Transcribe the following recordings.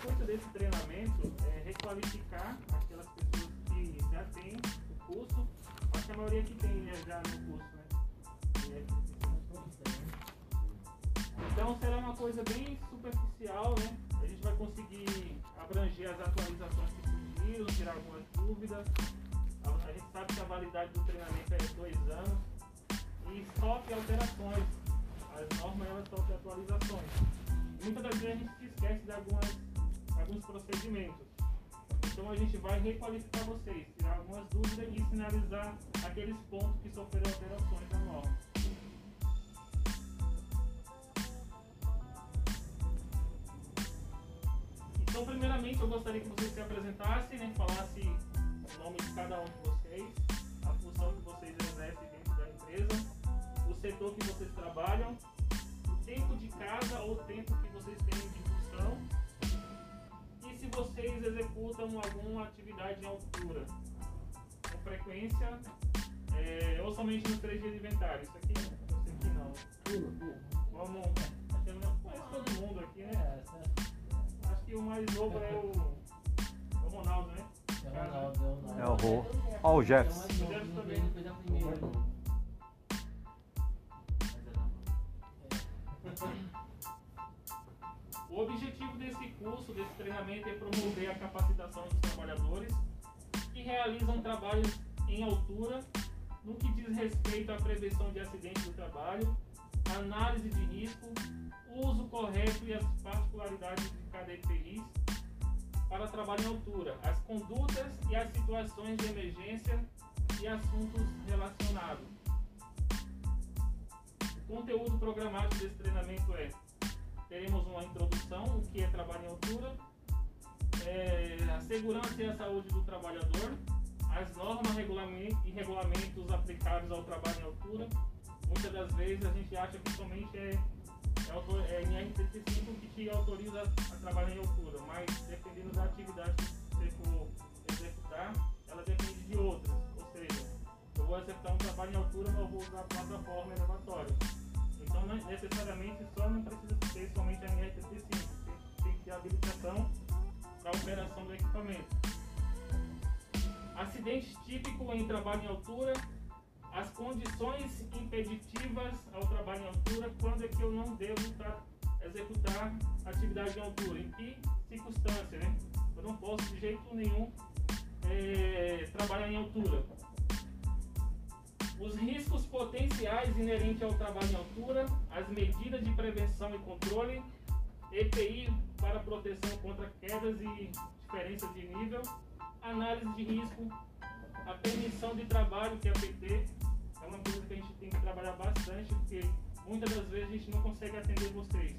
intuito desse treinamento é requalificar aquelas pessoas que já têm o curso, acho que a maioria que tem né, já no curso, né? Então será uma coisa bem superficial, né? A gente vai conseguir abranger as atualizações que surgiram, tirar algumas dúvidas. A, gente sabe que a validade do treinamento é dois anos e sofre alterações. As normas elas sofrem atualizações. Muitas das vezes a gente se esquece de algumas, alguns procedimentos. Então a gente vai requalificar vocês, tirar algumas dúvidas e sinalizar aqueles pontos que sofreram alterações na norma. Então, primeiramente, eu gostaria que vocês se apresentassem, né, falassem o nome de cada um de vocês, a função que vocês exercem dentro da empresa, o setor que vocês trabalham, o tempo de casa ou o tempo que vocês têm de função vocês executam alguma atividade em altura, com frequência é, ou somente nos três dias de inventário. Isso aqui, isso aqui não. Vamos. Acho que eu não conheço todo mundo aqui, né? Acho que o mais novo é o, é o Ronaldo, né? É o Rô. Ó, o Jefferson. O objetivo curso, desse treinamento, é promover a capacitação dos trabalhadores que realizam trabalhos em altura no que diz respeito à prevenção de acidentes do trabalho, análise de risco, uso correto e as particularidades de cada EPI para trabalho em altura, as condutas e as situações de emergência e assuntos relacionados. O conteúdo programático desse treinamento é teremos uma introdução, o que é trabalho em altura, é, a segurança e a saúde do trabalhador, as normas e regulamentos aplicáveis ao trabalho em altura. Muitas das vezes a gente acha que somente é, é, é NR35 que te autoriza a trabalhar em altura, mas dependendo da atividade que você for executar, ela depende de outras. Ou seja, eu vou executar um trabalho em altura, mas eu vou usar a plataforma elevatória. Então, não, necessariamente, só não precisa ter somente a NR35, tem, tem que ter habilitação para operação do equipamento. Acidente típico em trabalho em altura, as condições impeditivas ao trabalho em altura, quando é que eu não devo executar atividade em altura, em que circunstância, né? Eu não posso de jeito nenhum é, trabalhar em altura. Os riscos potenciais inerentes ao trabalho em altura, as medidas de prevenção e controle, EPI para proteção contra quedas e diferenças de nível, análise de risco, a permissão de trabalho, que é a PT, é uma coisa que a gente tem que trabalhar bastante, porque muitas das vezes a gente não consegue atender vocês.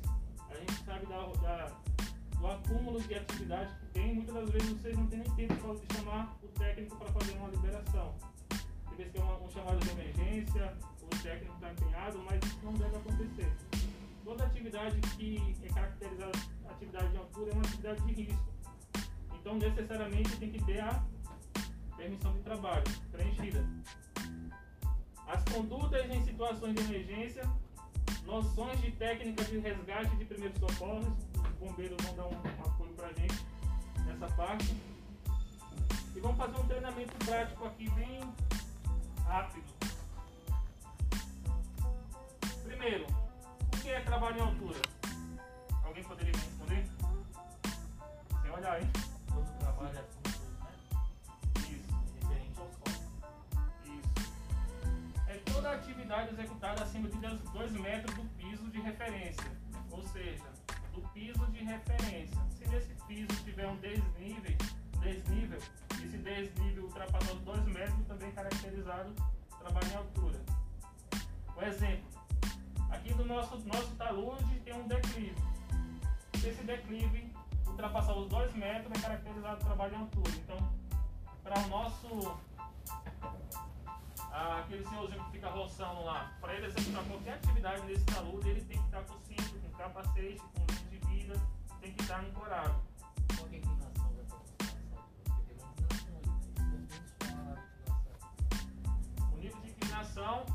A gente sabe da, da, do acúmulo de atividade que tem, muitas das vezes vocês não têm nem tempo de chamar o técnico para fazer uma liberação. Tem vezes que é uma, um chamado de emergência, o técnico está empenhado, mas isso não deve acontecer. Toda atividade que é caracterizada atividade de altura é uma atividade de risco. Então, necessariamente, tem que ter a permissão de trabalho preenchida. As condutas em situações de emergência, noções de técnicas de resgate de primeiros socorros, os bombeiros vão dar um apoio para a gente nessa parte. E vamos fazer um treinamento prático aqui bem rápido. Primeiro, o que é trabalho em altura? Alguém poderia me responder? Sem olhar, hein? Todo trabalho é assim, né? Isso. Referente ao solo. Isso. É toda atividade executada acima de 2 metros do piso de referência. Ou seja, do piso de referência. Se nesse piso tiver um desnível, desnível e se desnível ultrapassar os 2 metros, também caracterizado trabalho em altura. Um exemplo. Aqui do nosso, nosso talude tem um declive. Se esse declive ultrapassar os 2 metros, é caracterizado trabalho em altura. Então, para o nosso aquele senhorzinho que fica roçando lá, para ele executar qualquer atividade nesse talude, ele tem que estar com cinto, com capacete, com linha de vida, tem que estar ancorado. Inclinação,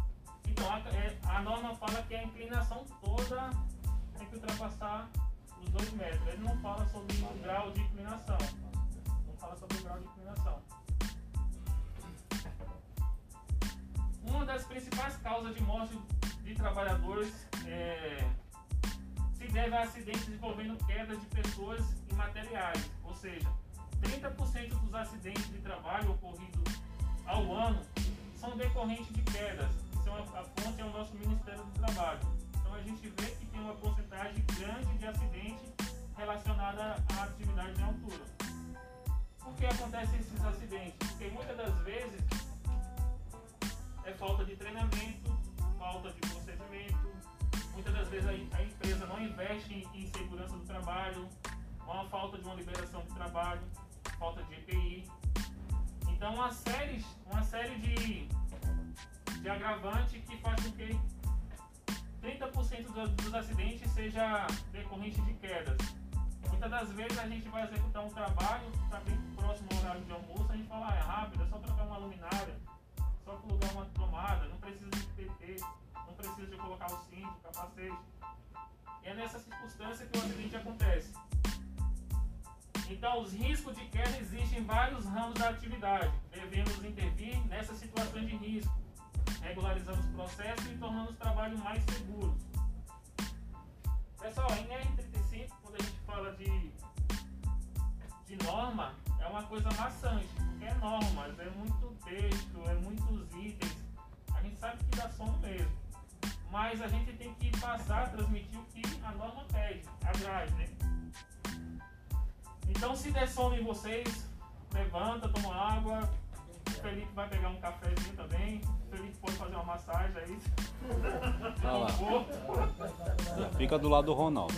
então a, é, a norma fala que a inclinação toda tem que ultrapassar os dos dois metros. Ele não fala sobre o grau de inclinação. Não fala sobre o grau de inclinação. Uma das principais causas de morte de trabalhadores é, se deve a acidentes envolvendo quedas de pessoas e materiais, ou seja, 30% dos acidentes de trabalho ocorridos ao ano são decorrentes de quedas. Isso é uma, a fonte é o nosso Ministério do Trabalho. Então a gente vê que tem uma porcentagem grande de acidentes relacionada à atividade em altura. Por que acontecem esses acidentes? Porque muitas das vezes é falta de treinamento, falta de procedimento. Muitas das vezes a, a empresa não investe em, em segurança do trabalho, uma falta de uma liberação de trabalho, falta de EPI. Então uma série, uma série de, de agravante que faz com que 30% dos, dos acidentes seja decorrente de quedas. Muitas das vezes a gente vai executar um trabalho, está bem próximo ao horário de almoço, a gente fala, ah, é rápido, é só trocar uma luminária, só plugar uma tomada, não precisa de PT, não precisa de colocar o cinto, o capacete. E é nessa circunstância que o acidente acontece. Então, os riscos de queda existem em vários ramos da atividade. Devemos intervir nessas situações de risco, regularizando os processos e tornando os trabalhos mais seguros. Pessoal, em R35, quando a gente fala de, de norma, é uma coisa maçante, porque é normas, é muito texto, é muitos itens. A gente sabe que dá sono mesmo. Mas a gente tem que passar, transmitir o que a norma pede, a grade, né? Então, se der sono em vocês, levanta, toma água. O Felipe vai pegar um cafezinho também. O Felipe pode fazer uma massagem aí. Conforto. Fica do lado do Ronaldo.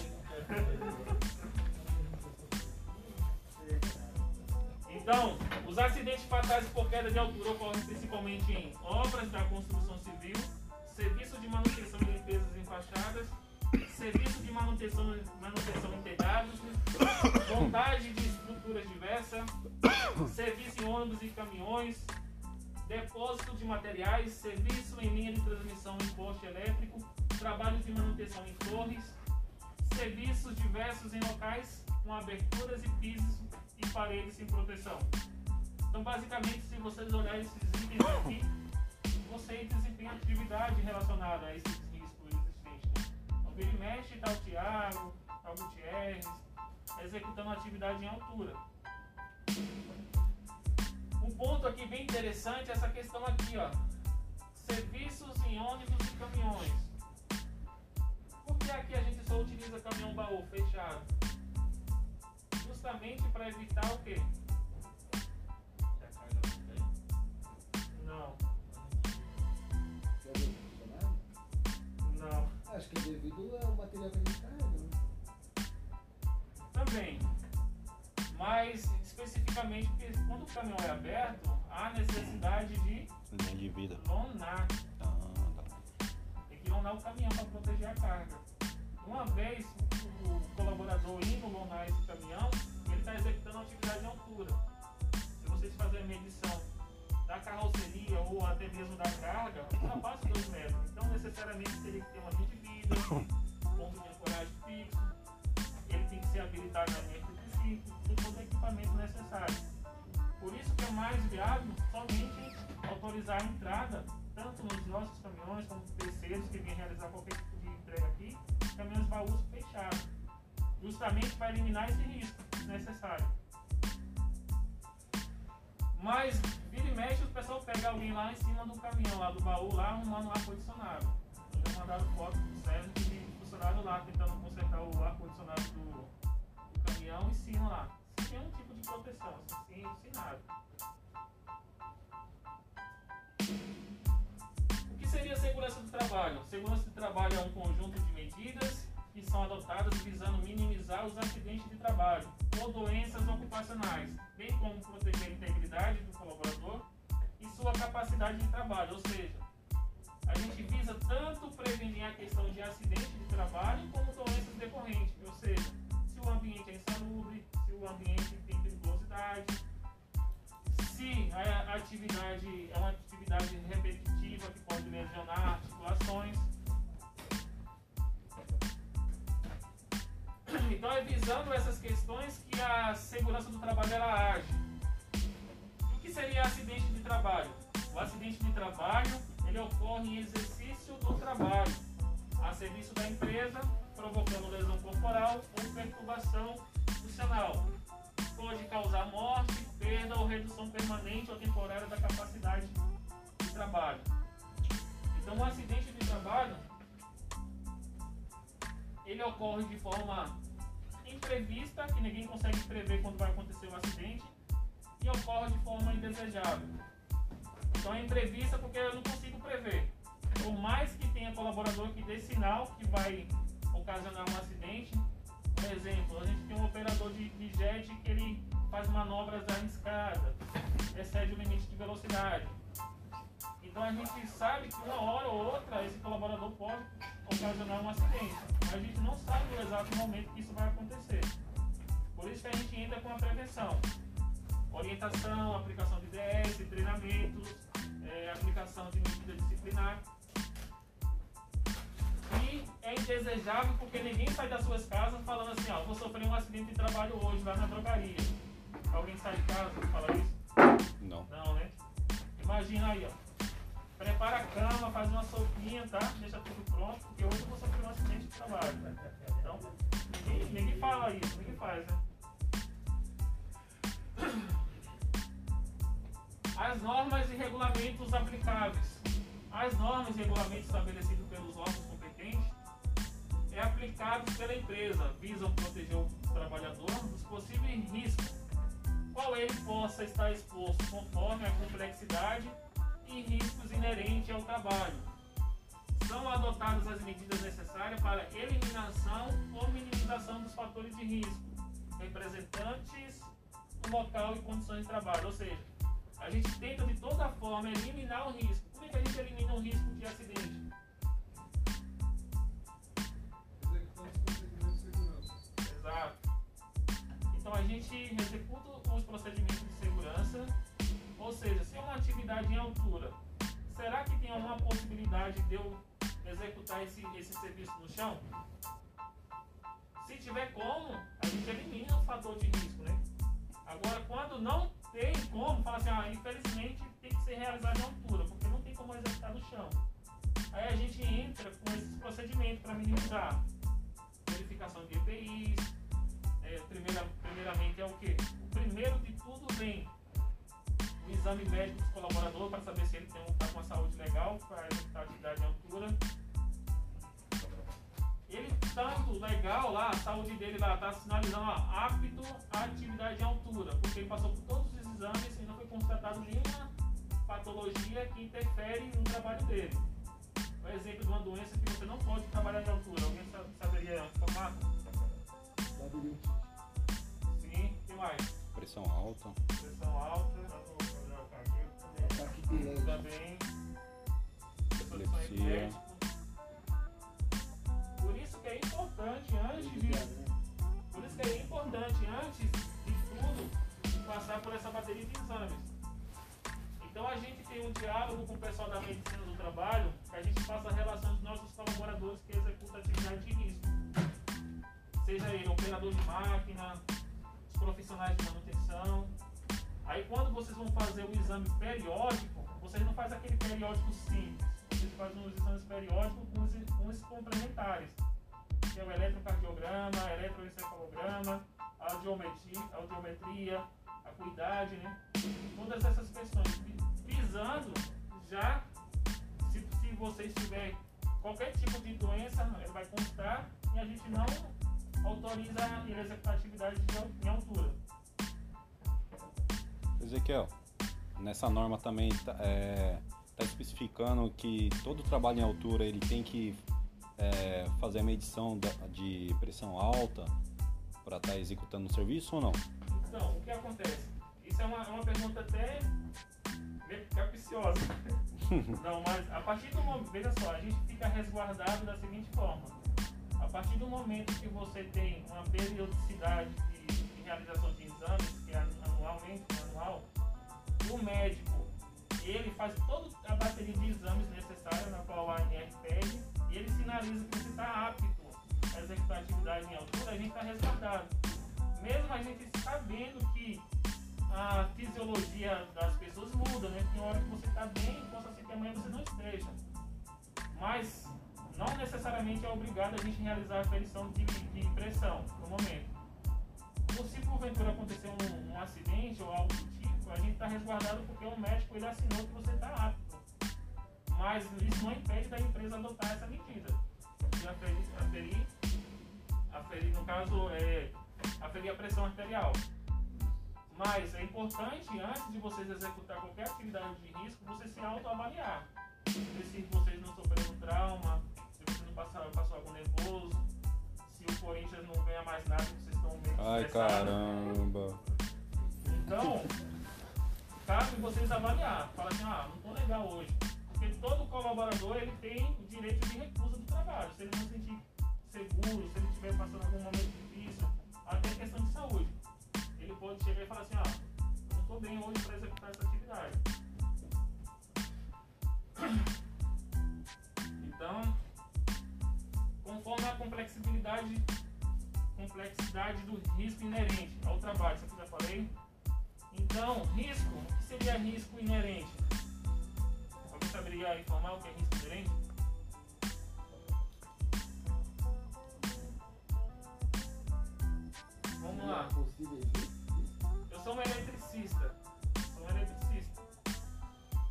Então, os acidentes fatais por queda de altura ocorrem principalmente em obras da construção civil, serviço de manutenção e limpezas em fachadas, serviço de manutenção, manutenção em telhados, montagem de estruturas diversas, serviço em ônibus e caminhões, depósito de materiais, serviço em linha de transmissão em poste elétrico, trabalhos de manutenção em torres, serviços diversos em locais com aberturas e pisos e paredes sem proteção. Então, basicamente, se vocês olharem esses itens aqui, você desempenha atividade relacionada a esses vira e mexe, está o Tiago, está o Gutierrez, executando atividade em altura. Um ponto aqui bem interessante é essa questão aqui, ó. Serviços em ônibus e caminhões. Por que aqui a gente só utiliza caminhão baú fechado? Justamente para evitar o quê? Não Acho que é devido ao material que a gente carrega, né? Também. Mas especificamente porque quando o caminhão é aberto, há necessidade de Linha de vida. lonar. Ah, tá. Tem que lonar o caminhão para proteger a carga. Uma vez o colaborador indo lonar esse caminhão, ele está executando atividade em altura. Se vocês fazerem a medição da carroceria ou até mesmo da carga, ultrapassa 2 metros. Então necessariamente teria que ter uma linha de vida, ponto de ancoragem fixo, ele tem que ser habilitado na linha 35, tem todo o equipamento necessário. Por isso que é mais viável somente autorizar a entrada, tanto nos nossos caminhões como terceiros que vêm realizar qualquer tipo de entrega aqui, caminhões baús fechados, justamente para eliminar esse risco desnecessário. Mas vira e mexe, o pessoal pega alguém lá em cima do caminhão, lá do baú, lá arrumando um ar-condicionado. Já mandaram foto do Sérgio de funcionário lá tentando consertar o ar-condicionado do, do caminhão em cima lá. Sem nenhum tipo de proteção, sem, sem nada. O que seria segurança do trabalho? Segurança do trabalho é um conjunto de medidas que são adotadas visando minimizar os acidentes de trabalho ou doenças ocupacionais, bem como proteger a integridade do colaborador e sua capacidade de trabalho, ou seja, a gente visa tanto prevenir a questão de acidente de trabalho como doenças decorrentes, ou seja, se o ambiente é insalubre, se o ambiente tem periculosidade, se a atividade é uma atividade repetitiva que pode lesionar articulações. Então é visando essas questões que a segurança do trabalho ela age. O que seria acidente de trabalho? O acidente de trabalho ele ocorre em exercício do trabalho, a serviço da empresa, provocando lesão corporal ou perturbação funcional. Pode causar morte, perda ou redução permanente ou temporária da capacidade de trabalho. Então, um acidente de trabalho ele ocorre de forma imprevista, que ninguém consegue prever quando vai acontecer o acidente, e ocorre de forma indesejável. Então é imprevista porque eu não consigo prever. Por mais que tenha colaborador que dê sinal que vai ocasionar um acidente, por exemplo, a gente tem um operador de, de jet que ele faz manobras arriscadas, excede o limite de velocidade. Então a gente sabe que uma hora ou outra esse colaborador pode ocasionar um acidente, mas a gente não sabe no exato momento que isso vai acontecer. Por isso que a gente entra com a prevenção. Orientação, aplicação de DS, treinamentos, é, aplicação de medida disciplinar. E é indesejável porque ninguém sai das suas casas falando assim, ó, vou sofrer um acidente de trabalho hoje lá na drogaria. Alguém sai de casa e fala isso? Não. Não, né? Imagina aí, ó. Prepara a cama, faz uma sopinha, tá? Deixa tudo pronto, porque hoje eu vou sofrer um acidente de trabalho. Então, ninguém, ninguém fala isso, ninguém faz, né? As normas e regulamentos aplicáveis. As normas e regulamentos estabelecidos pelos órgãos competentes é aplicados pela empresa, visam proteger o trabalhador dos possíveis riscos, qual ele possa estar exposto conforme a complexidade e riscos inerentes ao trabalho. São adotadas as medidas necessárias para eliminação ou minimização dos fatores de risco, representantes local e condições de trabalho. Ou seja, a gente tenta de toda forma eliminar o risco. Como é que a gente elimina o risco de acidente? Exato. Então a gente executa os procedimentos de segurança, ou seja, se é uma atividade em altura, será que tem alguma possibilidade de eu executar esse, esse serviço no chão? Se tiver como, a gente elimina o fator de risco, né? Agora, quando não tem como, fala assim, ah, infelizmente tem que ser realizado em altura, porque não tem como executar no chão. Aí a gente entra com esses procedimentos para minimizar verificação de EPIs, é, primeira, primeiramente é o que? O primeiro de tudo vem o exame médico do colaborador para saber se ele está com a saúde legal para executar atividade em altura. Ele estando legal lá, a saúde dele lá está sinalizando ó, apto à atividade em altura, porque ele passou por todos os exames e não foi constatado nenhuma patologia que interfere no trabalho dele. Um exemplo de uma doença que você não pode trabalhar em altura. Alguém sa- saberia informar? Sim, o que mais? Pressão alta. Pressão alta, Ataque epilético. também. Solução Epilepsia. Por isso que é importante, antes de, por isso que é importante, antes de tudo, passar por essa bateria de exames. Então a gente tem um diálogo com o pessoal da medicina do trabalho, que a gente faça a relação dos nossos colaboradores que executam atividade de risco. Seja ele operador de máquina, os profissionais de manutenção. Aí quando vocês vão fazer o exame periódico, vocês não fazem aquele periódico simples. Vocês fazem os exames periódicos com os, com os complementares. Que é o eletrocardiograma, eletroencefalograma, audiometria, audiometria, acuidade, né? Todas essas questões. Visando já, se, se vocês tiverem qualquer tipo de doença, ele vai constar e a gente não autoriza ele a executar atividade em altura. Ezequiel, nessa norma também está especificando que todo trabalho em altura ele tem que é, fazer a medição da- de pressão alta para estar executando o serviço ou não? Então, o que acontece? Isso é uma, é uma pergunta até meio capciosa. Não, mas a partir do momento, veja só, a gente fica resguardado da seguinte forma. A partir do momento que você tem uma periodicidade de, de realização de exames, que é anualmente, anual, o médico, ele faz toda a bateria de exames necessária na qual a ANR pede e ele sinaliza que você está apto a executar executar atividade em altura, a gente está resguardado. Mesmo a gente sabendo que a fisiologia das pessoas muda, né? Tem hora que você está bem, possa ser que amanhã você não esteja. Mas não necessariamente é obrigado a gente realizar a aferição de, de pressão no momento. Ou se porventura acontecer um, um acidente ou algo do tipo, a gente está resguardado porque o médico ele assinou que você está apto. Mas isso não impede da empresa adotar essa medida. De aferir, aferir, aferir no caso, é, aferir a pressão arterial. Mas é importante, antes de vocês executar qualquer atividade de risco, você se autoavaliar. Ver se vocês não sofreram trauma, se você não passou, passou algum nervoso, se o Corinthians não ganha mais nada, vocês estão meio Ai, caramba. Então, cabe vocês avaliar. Fala assim, ah, não tô legal hoje. Porque todo colaborador ele tem o direito de recusa do trabalho. Se ele não se sentir seguro, se ele estiver passando algum momento difícil, até questão de saúde. Ele pode chegar e falar assim, ah, não tô bem hoje para executar essa atividade. Então, conforme a complexidade, complexidade do risco inerente ao trabalho, isso aqui já falei. Então, risco, o que seria risco inerente? Alguém saberia informar o que é risco inerente? Vamos lá. Eu sou um eletricista. Sou um eletricista.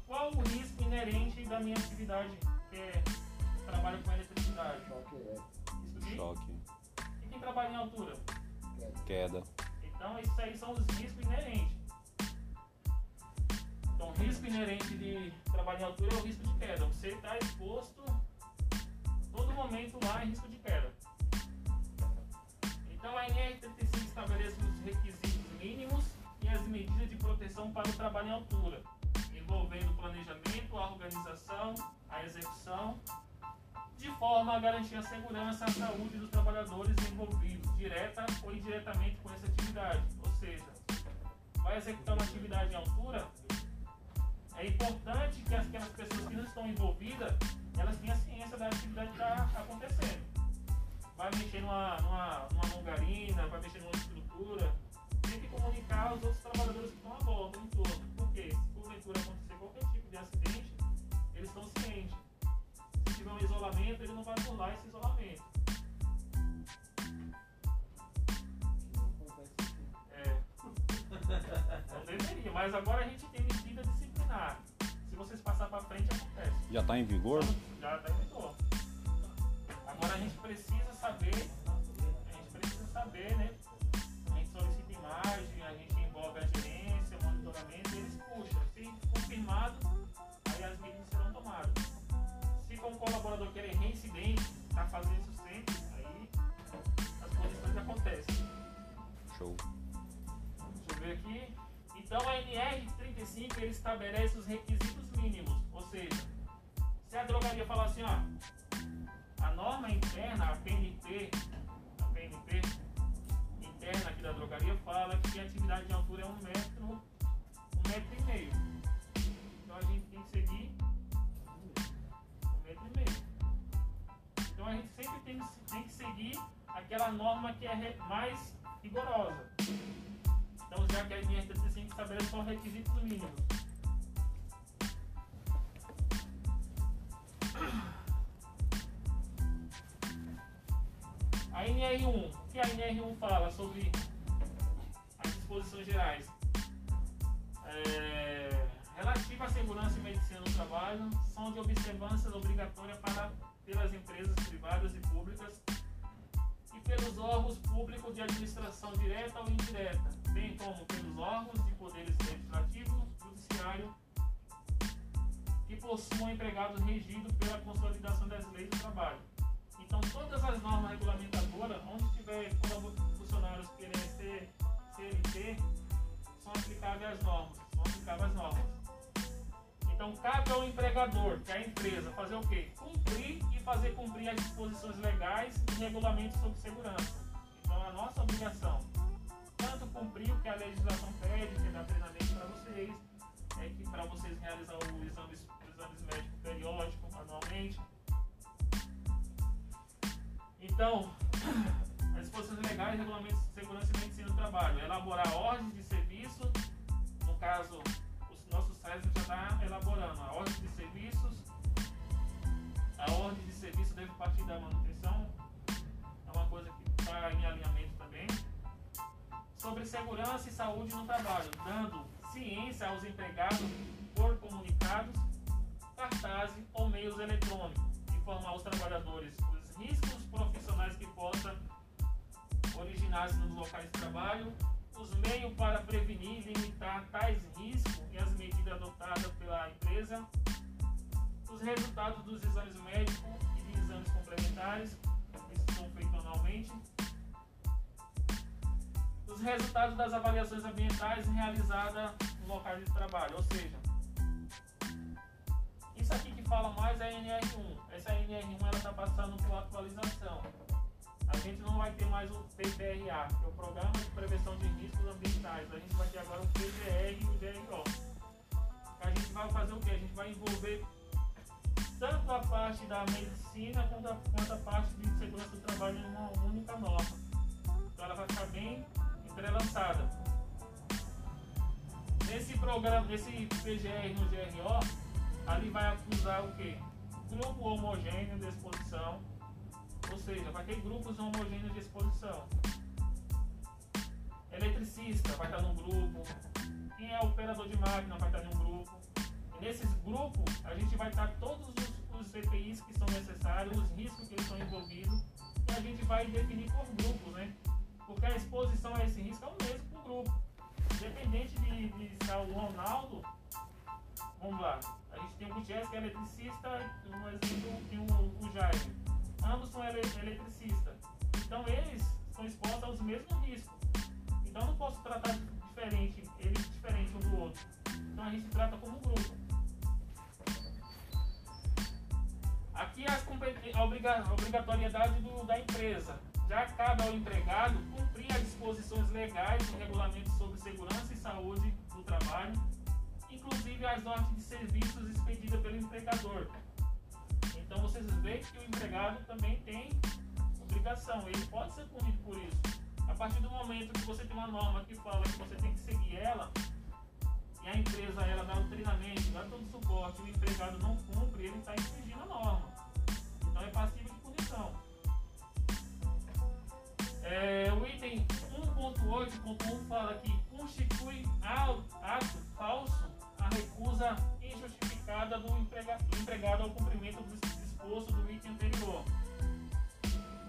Qual o risco inerente da minha atividade que é trabalho com eletricidade? Choque elétrico. Choque, E quem trabalha em altura? queda. queda. Então, esses aí são os riscos inerentes. Então, risco inerente de trabalhar em altura é o risco de queda. Você está exposto todo momento lá em risco de queda. Então, a NR35 estabelece os requisitos mínimos e as medidas de proteção para o trabalho em altura, envolvendo o planejamento, a organização, a execução, de forma a garantir a segurança e a saúde dos trabalhadores envolvidos, direta ou indiretamente com essa atividade. Ou seja, vai executar uma atividade em altura, é importante que aquelas pessoas que não estão envolvidas, elas tenham ciência da atividade que está acontecendo. Vai mexer numa, numa, numa longarina, vai mexer numa estrutura, tem que comunicar aos outros trabalhadores que estão à volta, em torno. Porque se porventura acontecer qualquer tipo de acidente, eles estão cientes. Se tiver um isolamento, ele não vai pular esse isolamento. É. Não deveria, mas agora a gente tem medida disciplinar. Se vocês passar pra frente, acontece. Já tá em vigor? Já tá em vigor. Agora a gente precisa saber, a gente precisa saber, né? A gente solicita imagem, a gente envolve a gerência, o monitoramento, e eles puxam. Se confirmado, aí as medidas serão tomadas. Se for um colaborador que ele é reincidente, tá fazendo isso sempre, aí as condições acontecem. Show. Deixa eu ver aqui. Então a NR35 ele estabelece os requisitos mínimos, ou seja, se a drogaria falar assim, ó, a norma interna, a PNP, a PNP interna aqui da drogaria fala que a atividade de altura é um metro, um metro e meio. Então a gente tem que seguir um metro e meio. Então a gente sempre tem, tem que seguir aquela norma que é mais rigorosa. Então, já que a NR35 estabelece só requisitos mínimos. A NR1, o que a NR1 fala sobre as disposições gerais? É, relativa à segurança e medicina no trabalho, são de observância obrigatória para, pelas empresas privadas e públicas e pelos órgãos públicos de administração direta ou indireta, bem como pelos órgãos de poderes legislativo, judiciário, que possuam empregados regidos pela consolidação das leis do trabalho. Então, todas as normas regulamentadoras, onde tiver funcionários querendo ser CLT, são aplicáveis às normas. São aplicáveis normas. Então, cabe ao empregador, que é a empresa, fazer o quê? Cumprir e fazer cumprir as disposições legais e regulamentos sobre segurança. Então, é a nossa obrigação. Tanto cumprir o que a legislação pede, que é dar treinamento para vocês, é que para vocês realizar o exames, os exames médicos periódicos, anualmente. Então, as disposições legais, regulamentos de segurança e medicina do trabalho, elaborar ordens de serviço, no caso, os nossos sites já está elaborando a ordem de serviços, a ordem de serviço deve partir da manutenção, é uma coisa que está em alinhamento também. Sobre segurança e saúde no trabalho, dando ciência aos empregados por comunicados, cartazes ou meios eletrônicos, informar os trabalhadores riscos profissionais que possam originar-se nos locais de trabalho, os meios para prevenir e limitar tais riscos e as medidas adotadas pela empresa, os resultados dos exames médicos e de exames complementares, que são feitos anualmente, os resultados das avaliações ambientais realizadas no local de trabalho, ou seja, isso aqui que fala mais é a NR1. Essa NR1 ela está passando por atualização. A gente não vai ter mais o PPRA, que é o Programa de Prevenção de Riscos Ambientais. A gente vai ter agora o PGR e o GRO. A gente vai fazer o que? A gente vai envolver tanto a parte da medicina quanto a, quanto a parte de segurança do trabalho em uma única norma. Então ela vai ficar bem entrelaçada. Nesse programa, nesse PGR no GRO, ali vai acusar o quê? Grupo homogêneo de exposição, ou seja, vai ter grupos homogêneos de exposição. Eletricista vai estar num grupo, quem é operador de máquina vai estar em um grupo. E nesses grupos, a gente vai estar todos os, os CPIs que são necessários, os riscos que eles estão envolvidos, e a gente vai definir por grupos, né? Porque a exposição a esse risco é o mesmo para o grupo. Independente de, de estar o Ronaldo, vamos lá, a gente tem o Gutierrez que é eletricista, um exemplo, e o, o Jaime. Ambos são ele, eletricistas. Então eles estão expostos aos mesmos riscos. Então não posso tratar diferente, eles diferente um do outro. Então a gente trata como grupo. Aqui competen- a obriga- a obrigatoriedade do- da empresa. Já cabe ao empregado cumprir as disposições legais do regulamento sobre segurança e saúde do trabalho, inclusive as ordens de serviços expedidas pelo empregador. Então vocês veem que o empregado também tem obrigação, ele pode ser punido por isso. A partir do momento que você tem uma norma que fala que você tem que seguir ela, e a empresa ela dá o treinamento, dá todo o suporte, o empregado não cumpre, ele está infringindo a norma. Então é passivo de punição. É, o item 1.8.1 fala que constitui ato falso a recusa injustificada do, emprega- do empregado ao cumprimento do disposto do item anterior.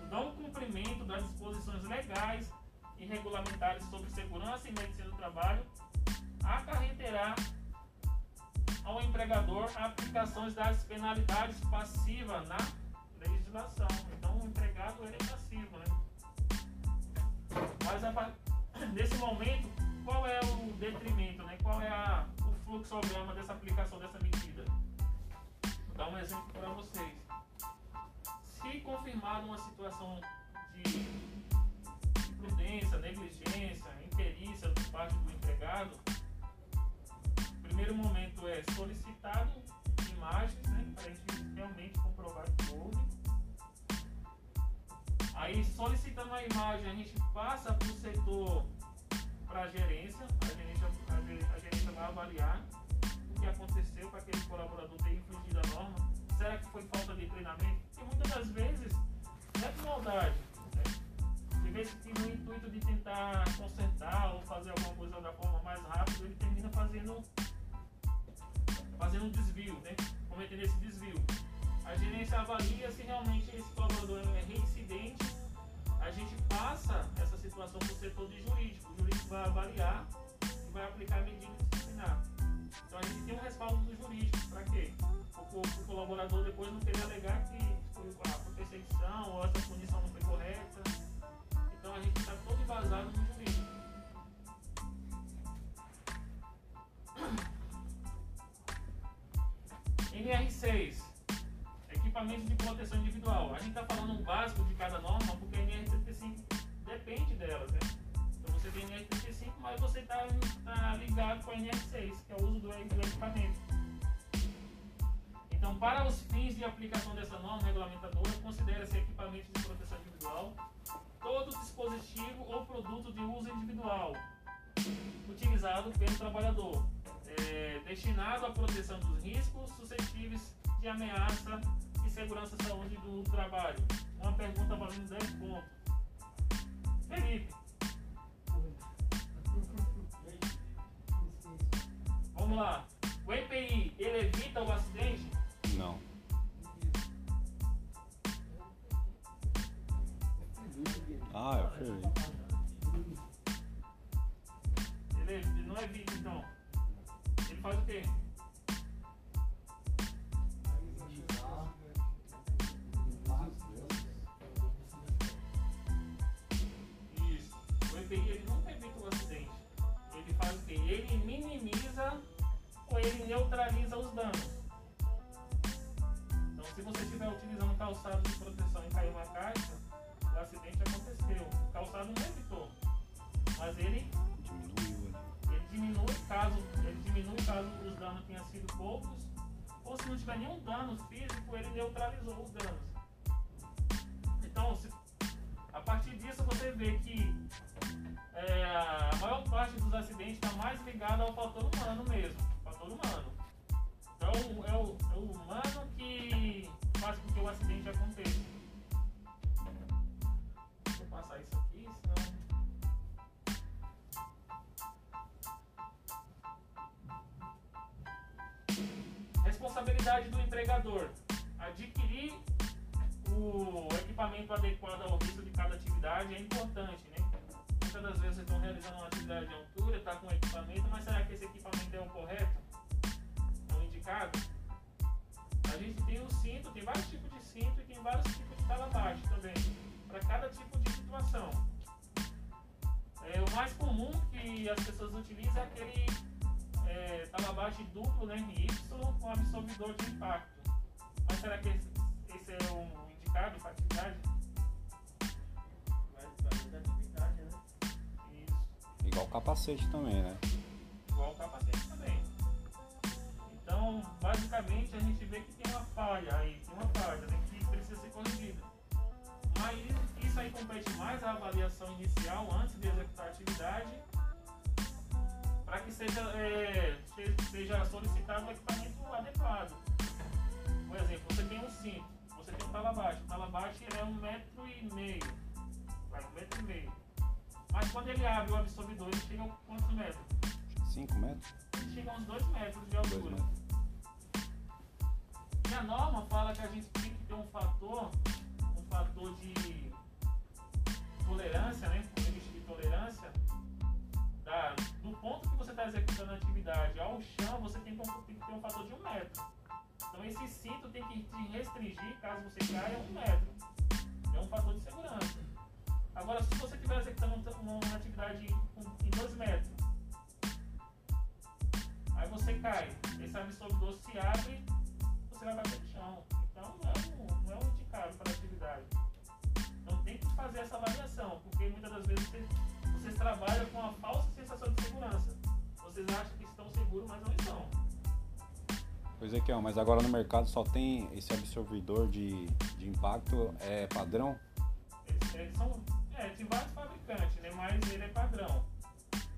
O não cumprimento das disposições legais e regulamentares sobre segurança e medicina do trabalho acarreterá ao empregador aplicações das penalidades passivas na legislação. Então o empregado ele é passivo, né? Mas nesse momento, qual é o detrimento, né? Qual é a, fluxograma dessa aplicação dessa medida? Vou dar um exemplo para vocês. Se confirmada uma situação de imprudência, negligência, imperícia por parte do empregado, o primeiro momento é solicitado imagens, né? Para a gente realmente comprovar que houve. Aí, solicitando a imagem, a gente passa para o setor, para a gerência, a gerência, a ge- a gerência vai avaliar o que aconteceu para aquele colaborador ter infringido a norma. Será que foi falta de treinamento? Porque muitas das vezes não é por maldade. Né? De vez que no intuito de tentar consertar ou fazer alguma coisa da forma mais rápida, ele termina fazendo, fazendo um desvio, né? cometendo esse desvio. A gerência avalia se realmente esse colaborador é reincidente. A gente passa essa situação para o setor de jurídico. O jurídico vai avaliar e vai aplicar medida Então a gente tem um respaldo do jurídico. Para quê? O, o colaborador depois não querer alegar que a perseguição ou essa punição não foi correta. Então a gente está todo embasado no jurídico. NR6 equipamento de proteção individual. A gente está falando o básico de cada norma porque a NR35 depende delas, né? Mas você está ligado com a NR6, que é o uso do, equipamento. Então, para os fins de aplicação dessa norma regulamentadora, considera-se equipamento de proteção individual uso individual, utilizado pelo trabalhador, é, destinado à proteção dos riscos suscetíveis de ameaça e segurança à saúde do trabalho. Uma pergunta valendo 10 pontos. Felipe, vamos lá. O EPI, ele evita o acidente? Não. Ah, eu fui. Ele, ele não evita, então. Ele faz o quê? Ele neutraliza os danos. Então, se você estiver utilizando calçado de proteção e cair uma caixa, o acidente aconteceu. O calçado não evitou, mas ele Diminuiu ele diminui caso ele diminui caso os danos tenham sido poucos ou se não tiver nenhum dano físico ele neutralizou os danos então se- a partir disso você vê que é, a maior parte dos acidentes está mais ligada ao fator humano mesmo fator humano então é o, é o humano que faz com que o acidente aconteça eu passar isso aqui senão Responsabilidade do empregador. Adquirir o equipamento adequado ao risco de cada atividade é importante, né? Muitas das vezes vocês estão realizando uma atividade de altura, está com equipamento, mas será que esse equipamento é o correto? O indicado? A gente tem o cinto, tem vários tipos de cinto e tem vários tipos de talabaixo também, para cada tipo de situação. É, o mais comum que as pessoas utilizam é aquele é, talabaixo duplo, né, Y, com absorvedor de impacto. Mas será que esse, esse é um indicado para atividade? Né? Isso. Igual capacete também, né? igual o capacete. Então, basicamente, a gente vê que tem uma falha aí, tem uma falha né, que precisa ser corrigida. Mas isso aí compete mais à avaliação inicial antes de executar a atividade, para que seja, é, se- seja solicitado o equipamento adequado. Por exemplo, você tem um cinto, você tem um talabaixo. O talabaixo ele é um metro e meio, vai um metro e meio. Mas quando ele abre o absorvedor, ele chega a quantos metros? 5 metros? chega a uns 2 metros de 2 altura. E a norma fala que a gente tem que ter um fator, um fator de tolerância, né? Limite de tolerância. Da, do ponto que você está executando a atividade ao chão, você tem que, tem que ter um fator de um metro. Então esse cinto tem que te restringir, caso você caia, um metro. É um fator de segurança. Agora, se você estiver executando um- uma atividade em 2 metros, Aí você cai, esse absorvedor se abre, você vai bater no chão. Então não é um, não é um indicado para a atividade. Então tem que fazer essa avaliação, porque muitas das vezes vocês, vocês trabalham com a falsa sensação de segurança. Vocês acham que estão seguros, mas não estão. Pois é é, mas agora no mercado só tem esse absorvedor de, de impacto, é padrão? Eles, eles são. É, tem vários fabricantes, né? Mas ele é padrão.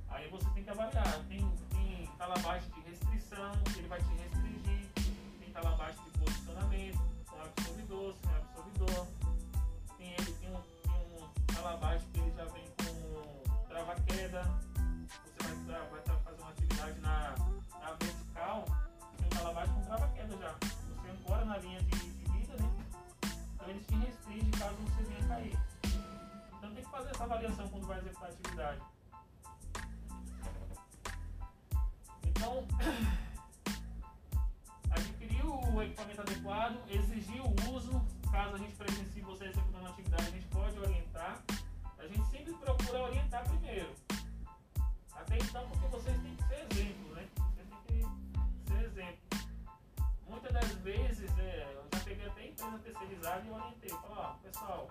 Aí você tem que avaliar. Tem, tem talabaixo de restrição, que ele vai te restringir. Tem talabaixo de posicionamento, com absorvedor, sem absorvedor. Tem ele, tem um, tem um que ele já vem com trava-queda. Você vai, vai fazer uma atividade na, na vertical, tem um talabaixo com trava-queda já. Você ancora na linha de, de vida, né? Então eles te restringem caso você venha cair. Então tem que fazer essa avaliação quando vai executar a atividade. Então, o equipamento adequado, exigir o uso, caso a gente presencie você executando a atividade, a gente pode orientar. A gente sempre procura orientar primeiro. Até então, porque vocês têm que ser exemplo, né? Vocês têm que ser exemplo. Muitas das vezes, é, eu já peguei até empresa terceirizada e orientei. Falei, ó, pessoal,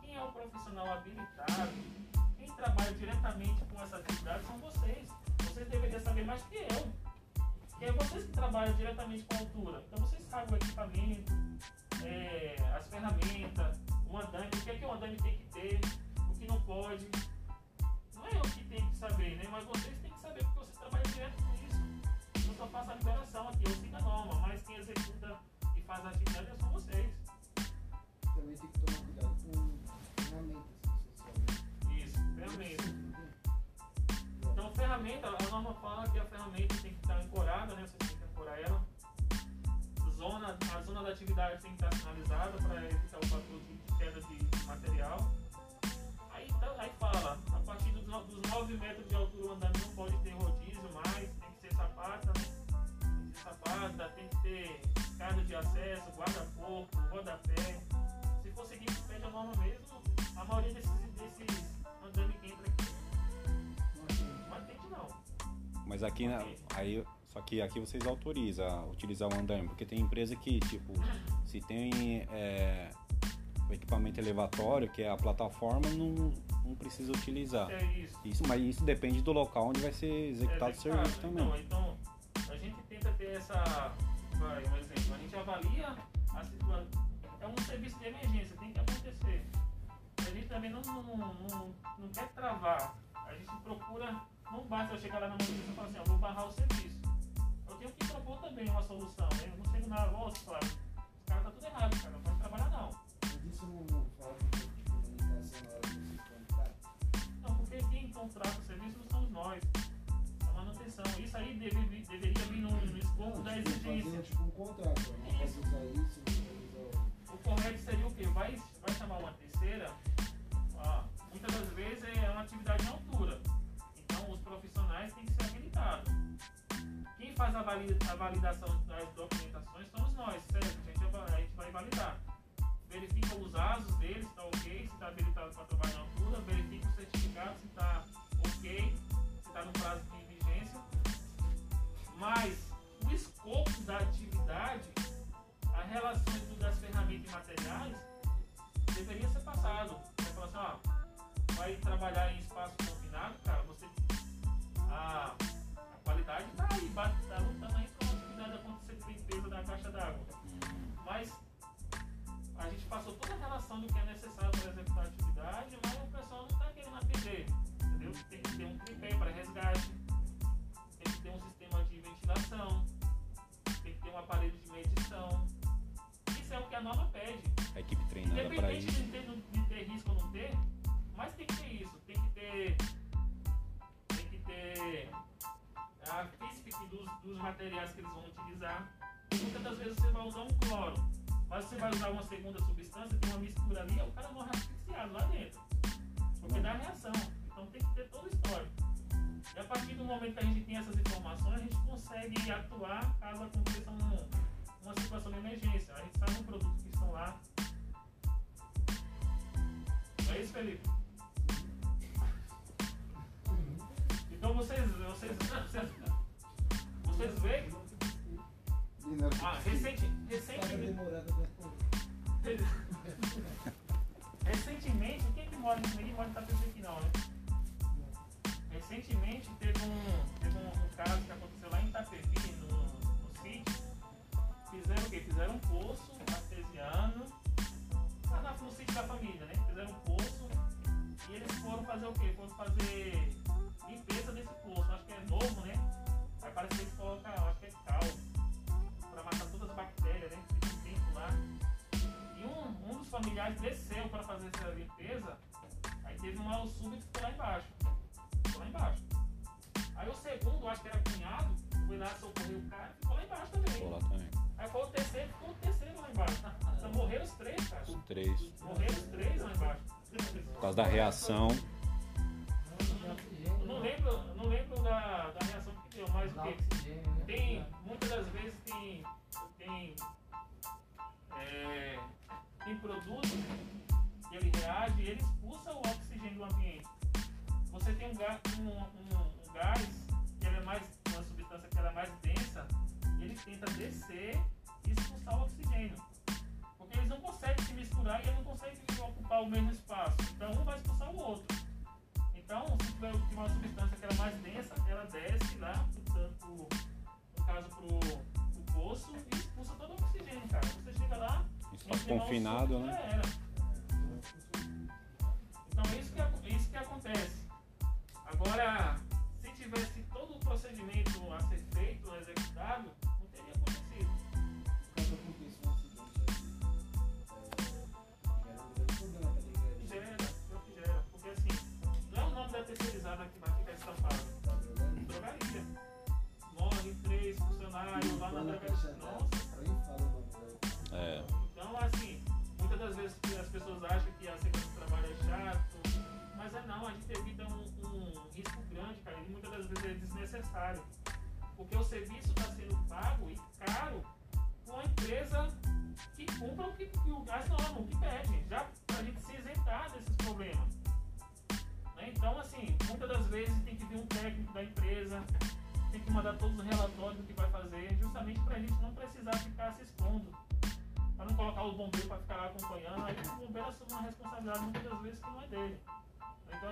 quem é o profissional habilitado, quem trabalha diretamente com essa atividade são vocês. Vocês deveriam saber mais que eu. Que é vocês que trabalham diretamente com a altura. Então vocês sabem o equipamento, é, as ferramentas, o andame, o que é que o andame tem que ter, o que não pode. Não é mas vocês têm que saber porque vocês trabalham direto com isso. Eu só faço a liberação aqui, eu sigo a norma, mas quem executa e faz a atividade são vocês. Também tem que tomar cuidado com ferramentas que sabe. Isso, ferramenta. Então, ferramenta, a norma fala que a ferramenta Zona, a zona da atividade tem que estar sinalizada para evitar o fator de queda de, de material. Aí, tá- aí fala, a partir dos, no- dos 9 metros de altura o andamento não pode ter rodízio mais, tem que ser sapata, né? Tem que ser sapata, tem que ter escada de acesso, guarda-corpo, rodapé. Se for seguir o pede a norma mesmo, a maioria desses, desses andames que entra aqui Não tem. não atende não. Mas aqui, na- aí, só que aqui vocês autorizam a utilizar o andaime, porque tem empresa que, tipo, se tem é, o equipamento elevatório, que é a plataforma, não, não precisa utilizar. É isso. Isso, mas isso depende do local onde vai ser executado o executado. serviço também. Então, então, a gente tenta ter essa. Vai, um exemplo. A gente avalia a situação. É um serviço de emergência, tem que acontecer. A gente também não, não, não, não quer travar. A gente procura. Não basta eu chegar lá na manutenção e falar assim, ó, vou barrar o serviço. Eu tenho que propor também uma solução. Né? Eu não chego na voz e falo, os caras tá tudo errado, cara. Não pode trabalhar não. Mas isso não, falta de comunicação na hora de comprar. Não, porque quem contrata o serviço não somos nós. A manutenção. Isso aí deve- deveria vir no, no escopo da tipo, exigência. Fazer tipo um contrato. ó, Não posso usar isso, não o. O correto seria o quê? Vai, vai chamar uma terceira? Ah, muitas das vezes é uma atividade em altura. Faz a, vali- a validação das documentações somos nós, certo? A gente, vai- a gente vai validar. Verifica os asos deles, se está ok, se está habilitado para trabalhar em altura, verifica o certificado, se está ok, se está no prazo de vigência. Mas o escopo da atividade as relações do- das ferramentas e materiais deveria ser passado. Você fala assim, ó, vai trabalhar em espaço confinado, cara, você. A, qualidade tá aí, bate, tá lutando aí para uma atividade acontecer de limpeza da caixa d'água. Mas a gente passou toda a relação do que é necessário para executar a atividade, mas o pessoal não está querendo atender. Entendeu? Tem que ter um tripé para resgate, tem que ter um sistema de ventilação, tem que ter um aparelho de medição. Isso é o que a norma pede. A equipe treinada para isso. de ter, materiais que eles vão utilizar. Muitas das vezes você vai usar um cloro, mas você vai usar uma segunda substância, tem uma mistura ali, o cara morre asfixiado lá dentro. Porque dá reação. Então tem que ter todo o histórico. E a partir do momento que a gente tem essas informações, a gente consegue atuar caso aconteça um, uma situação de emergência. A gente sabe um produto que estão lá. Não é isso, Felipe? Então vocês, vocês, vocês, que ah, recente, Tá recentemente, pra responder. recentemente, quem que mora em ninguém mora em Itapevi aqui não, né? Recentemente teve um, teve um, caso que aconteceu lá em Itapevi, no, no sítio. Fizeram o quê? Fizeram um poço artesiano, lá na- no sítio da família, né? Fizeram um poço e eles foram fazer o quê? Foram fazer limpeza desse poço. Acho que é novo, né? Aí parece familiares desceu para fazer essa limpeza, aí teve um mal súbito e ficou lá embaixo. Ficou lá embaixo. Aí o segundo, acho que era cunhado, foi lá socorrer o cara e ficou lá embaixo também. Vou lá também. Aí foi o terceiro, ficou o terceiro lá embaixo. Então morreram os três, cara. Os três. Morreram os três lá embaixo. Por causa da reação. Eu não lembro, não lembro da, da reação que deu, mas o que? né? Tem, muitas das vezes tem, tem, é, produto que ele reage e ele expulsa o oxigênio do ambiente. Você tem um gás, um, um- um gás que é mais, uma substância que é mais densa, e ele tenta descer e expulsar o oxigênio. Porque eles não conseguem se misturar e eles não conseguem ocupar o mesmo espaço. Então um vai expulsar o outro. Então, se tiver uma substância confinado, né?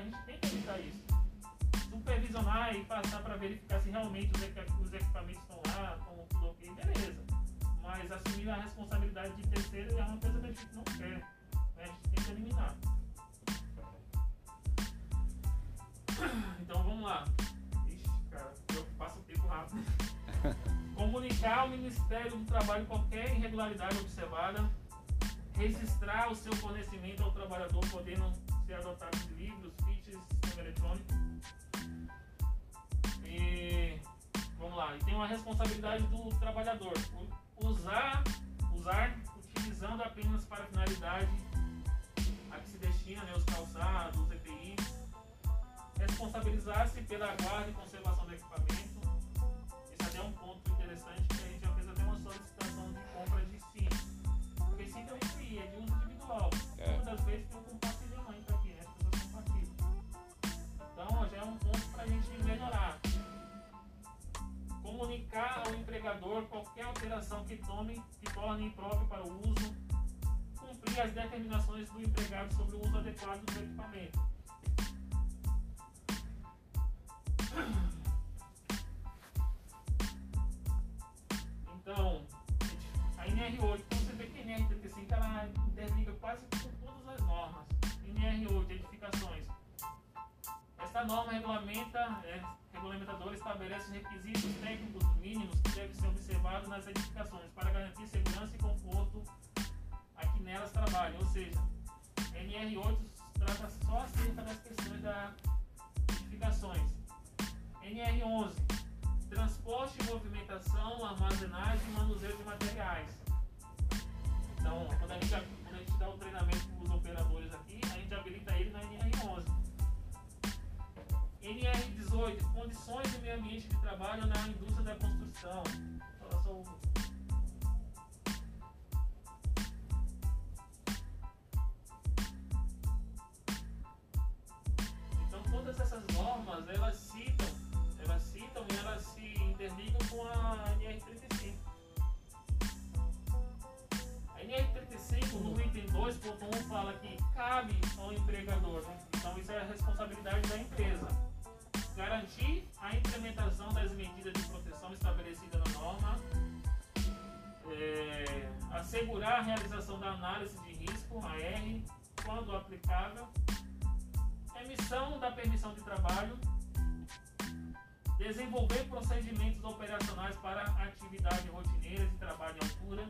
A gente tem que evitar isso. Supervisionar e passar para verificar se realmente os, equi- os equipamentos estão lá, estão tudo ok, beleza. Mas assumir a responsabilidade de terceiro é uma coisa que a gente não quer. Né? A gente tem que eliminar. Então vamos lá. Ixi, cara, eu passo o tempo rápido. Comunicar ao Ministério do Trabalho qualquer irregularidade observada. Registrar o seu fornecimento ao trabalhador, podendo ser adotado livros, sistema eletrônico. E vamos lá. E tem uma responsabilidade do trabalhador. Usar, usar, utilizando apenas para finalidade a que se destina, né, os calçados, os EPIs responsabilizar-se pela guarda e conservação do equipamento. Isso até é um ponto interessante que a gente já fez até uma solicitação de compra de cinto. Porque cinto é um EPI, é de uso individual. É. Muitas vezes Ao empregador qualquer alteração que tome, que torne impróprio para o uso. Cumprir as determinações do empregado sobre o uso adequado do equipamento. Então, a NR8, então você vê que a NR35 ela interliga quase com todas as normas. NR8, edificações. Esta norma regulamenta, é, regulamentadora estabelece os requisitos técnicos mínimos que devem ser observados nas edificações para garantir segurança e conforto a que nelas trabalham. Ou seja, NR8 trata só acerca das questões das edificações. NR11 transporte, movimentação, armazenagem e manuseio de materiais. Então, quando a gente, quando a gente dá o treinamento para os operadores aqui, a gente habilita ele na NR11. NR18, condições de meio ambiente de trabalho na indústria da construção. Fala só o- Então, todas essas normas, elas citam, elas citam e elas se interligam com a NR35. A NR35, no item 2.1, fala que cabe ao empregador, né? então isso é a responsabilidade da empresa. Garantir a implementação das medidas de proteção estabelecidas na norma, é, assegurar a realização da análise de risco, AR, quando aplicável, emissão da permissão de trabalho, desenvolver procedimentos operacionais para atividades rotineiras de trabalho em altura,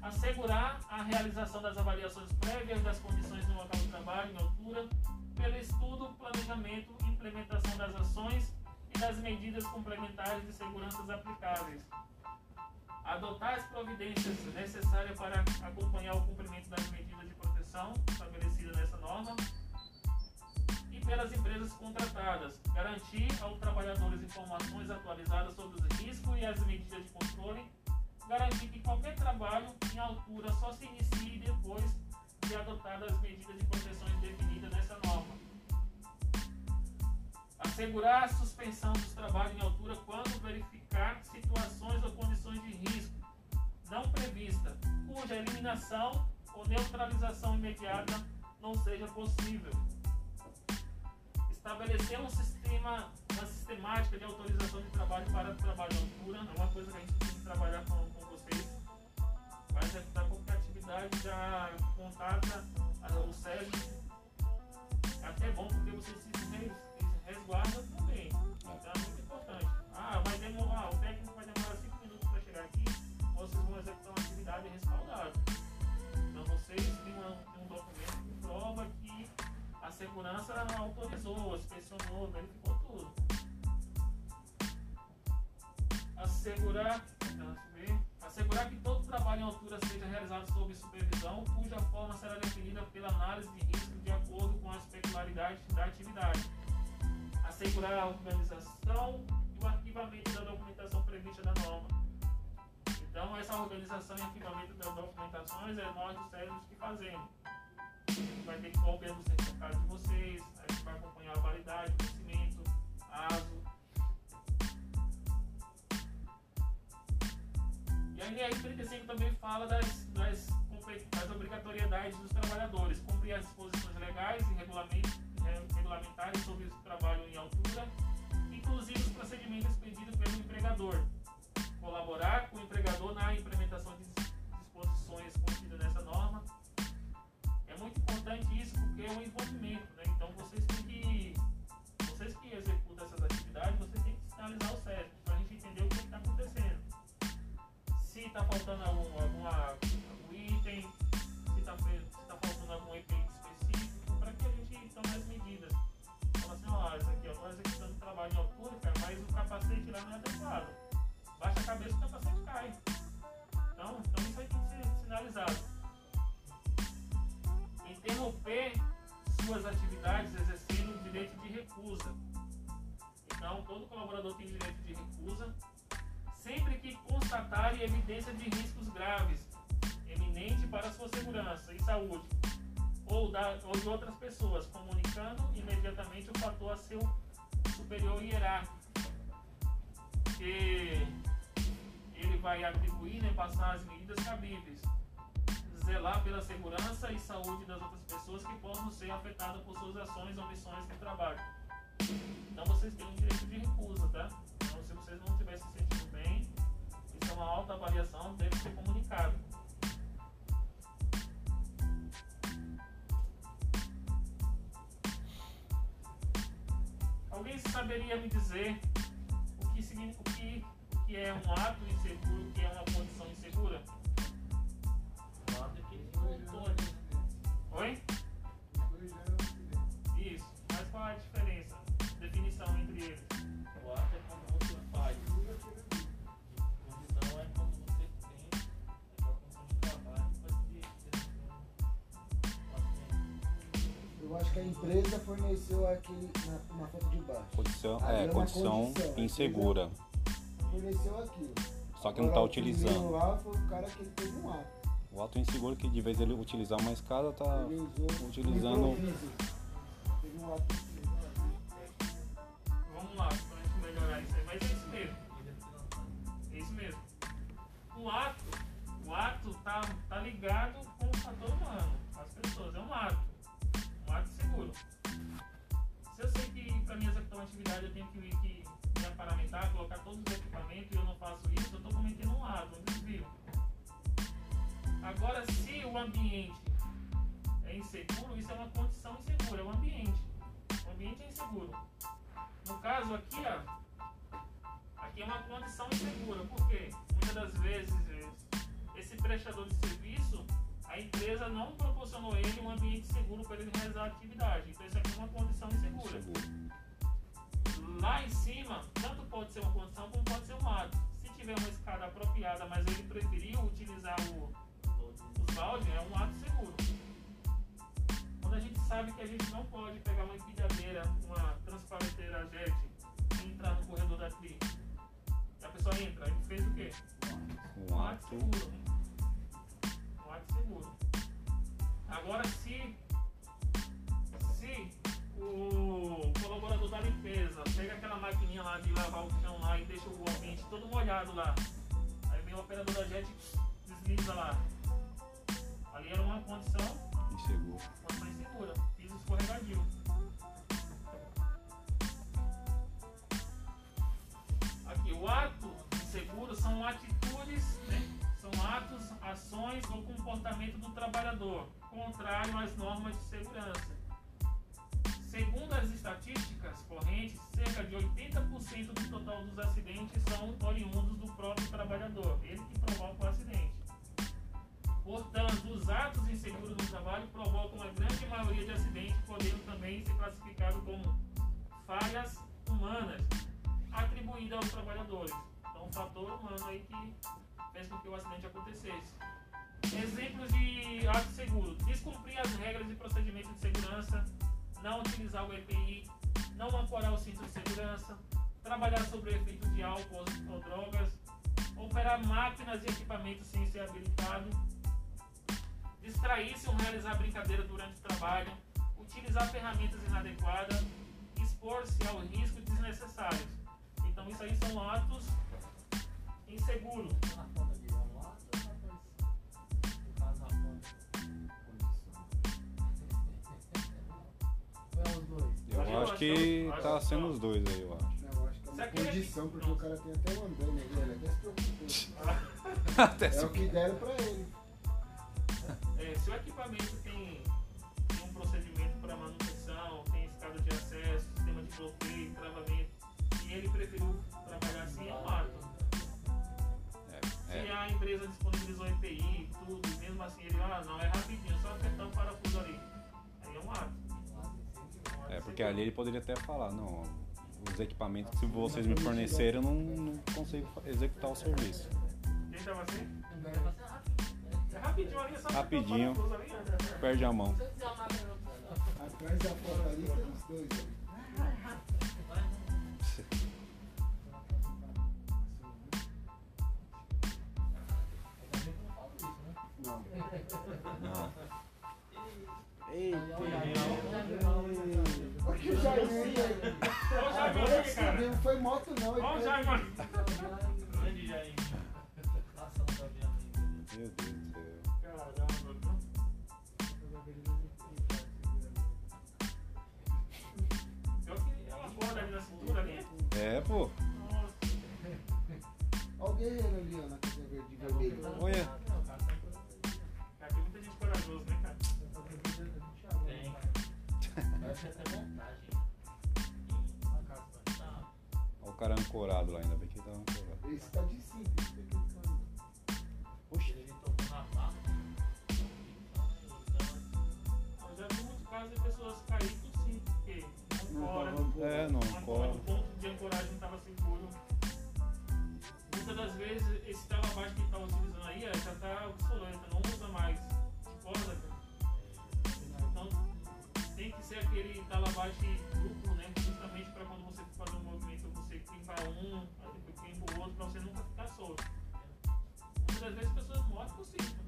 assegurar a realização das avaliações prévias das condições no local de trabalho em altura, pelo estudo, planejamento e implementação das ações e das medidas complementares de segurança aplicáveis. Adotar as providências necessárias para acompanhar o cumprimento das medidas de proteção estabelecidas nessa norma, e pelas empresas contratadas, garantir aos trabalhadores informações atualizadas sobre os riscos e as medidas de controle, garantir que qualquer trabalho em altura só se inicie depois de adotadas as medidas de proteção definidas nessa norma. Assegurar a suspensão dos trabalhos em altura quando verificar situações ou condições de risco não prevista, cuja eliminação ou neutralização imediata não seja possível estabelecer um sistema, uma sistemática de autorização de trabalho para trabalho em altura, é uma coisa que a gente tem que trabalhar com, com vocês. Vai executar qualquer atividade, já contata o SESC. É até bom porque vocês se res- resguardam também. Então é muito importante. Ah, vai demorar, o técnico vai demorar 5 minutos para chegar aqui, vocês vão executar uma atividade respaldada. Então vocês têm têm um documento que prova que a segurança autorizou, inspecionou, verificou tudo. Assegurar, ver. assegurar que todo trabalho em altura seja realizado sob supervisão, cuja forma será definida pela análise de risco de acordo com as peculiaridades da atividade. Assegurar a organização e o arquivamento da documentação prevista na norma. Então, essa organização e arquivamento das documentações é nós, os sérios, que fazemos. vai ter cópia do certificado de vocês, a gente vai acompanhar a validade, o vencimento, ASO. E a NR 35 também fala das, das, das obrigatoriedades dos trabalhadores, cumprir as disposições legais e eh, regulamentares sobre o trabalho em altura, inclusive os procedimentos pedidos pelo empregador, colaborar com o empregador na implementação de dis- disposições contidas nessa norma. É muito importante isso porque é um envolvimento, né? Então vocês faltando algum, alguma, algum item, se está tá faltando algum EPI específico, para que a gente tome as medidas. Fala assim, ó, isso aqui, ó, estou executando trabalho em altura, mas o capacete lá não é adequado. Baixa a cabeça e o capacete cai. Então, então isso aí tem que ser sinalizado. Interromper suas atividades exercendo o direito de recusa. Então, todo colaborador tem direito de recusa, sempre que constatarem evidência de riscos graves, eminente para sua segurança e saúde, ou, da, ou de outras pessoas, comunicando imediatamente o fator a seu superior hierárquico, que ele vai atribuir, né, passar as medidas cabíveis, zelar pela segurança e saúde das outras pessoas que possam ser afetadas por suas ações ou missões de trabalho. Então vocês têm um direito de recusa, tá? Então se vocês não estiverem se é uma alta avaliação, deve ser comunicado. Alguém saberia me dizer o que, o que, o que é um ato inseguro, o que é uma condição insegura? Eu acho que a empresa forneceu aquele na, na foto de baixo. Condição, é, é condição condição. insegura. Forneceu aquilo. Só que não está Agora, o que utilizando. lá foi o cara que teve um ato. O ato inseguro que de vez ele utilizar uma escada tá usou utilizando-. Teve um ato. Vamos lá, pra gente melhorar isso aí. Mas é isso mesmo. É isso mesmo. O ato, o ato tá, tá ligado uma atividade eu tenho que, que me aparamentar, colocar todos os equipamentos e eu não faço isso, eu estou cometendo um ato, um desvio. Agora, se o ambiente é inseguro, isso é uma condição insegura, é um ambiente. O ambiente é inseguro. No caso aqui, ó, aqui é uma condição insegura, porque muitas das vezes esse prestador de serviço, a empresa não proporcionou ele um ambiente seguro para ele realizar a atividade. Então isso aqui é uma condição insegura. Lá em cima, tanto pode ser uma condição como pode ser um ato. Se tiver uma escada apropriada, mas ele preferiu utilizar o, os baldes, é um ato seguro. Quando a gente sabe que a gente não pode pegar uma empilhadeira, uma transparenteira jet e entrar no corredor da TRI, a pessoa entra, a gente fez o quê? Um ato seguro. Um ato seguro. Agora, se, se o da limpeza pega aquela maquininha lá de lavar o chão lá e deixa o ambiente todo molhado lá, aí vem o operador da jet e desliza lá. Ali era uma condição, inseguro. condição insegura, piso escorregadio. Aqui, o ato inseguro são atitudes, né? São atos, ações ou comportamento do trabalhador, contrário às normas de segurança. Segundo as estatísticas correntes, cerca de 80% do total dos acidentes são oriundos do próprio trabalhador, ele que provoca o acidente. Portanto, os atos inseguros no trabalho provocam a grande maioria de acidentes, podendo também ser classificados como falhas humanas atribuídas aos trabalhadores. Então, um fator humano aí que fez com que o acidente acontecesse. Exemplos de ato seguro: descumprir as regras e procedimentos de segurança, não utilizar o EPI, não ancorar o cinto de segurança, trabalhar sob o efeito de álcool ou, ou drogas, operar máquinas e equipamentos sem ser habilitado, distrair-se ou realizar brincadeira durante o trabalho, utilizar ferramentas inadequadas, expor-se ao risco desnecessários. Então isso aí são atos inseguros. Eu Eu acho acho que acho tá sendo os dois aí, eu acho. Não, eu acho que é Se uma condição, porque o cara tem até um andame ali, ele até se preocupou. Até É o que deram pra ele. É, se o equipamento tem, tem um procedimento para manutenção, tem escada de acesso, sistema de bloqueio, travamento, e ele preferiu trabalhar assim, é um ato. Se É, a empresa disponibilizou EPI, tudo, mesmo assim ele, ah, não, é rapidinho, só apertar o parafuso ali. Aí é um porque seguro. ali ele poderia até falar, não, os equipamentos que vocês me forneceram eu não, não consigo executar o serviço. Assim? É rapidinho ali, é né? Perde a mão. Atrás da ali tem os dois. Não. Não. Jair Agora cara. subiu, não foi moto não. Olha o foi- Jair, mano. Grande amiga. Meu Deus do céu. É, pô. Olha o guerreiro cara ancorado lá, ainda bem que ele tá ancorado. Esse tá de cinto, esse daquele cara. Oxi. Ele tocou na barra. Eu já vi muitos casos de pessoas caírem por sim, porque não tava. É, não ancora. o ponto de ancoragem não estava seguro. Muitas das vezes esse travabaixo que está utilizando aí já está obsoleto, não usa mais de corda. cara. Então tem que ser aquele talabaixo duplo, né? Justamente para quando você for fazer um movimento você clicar um, depois clica o outro, para você nunca ficar solto. Muitas das vezes as pessoas morrem por cima.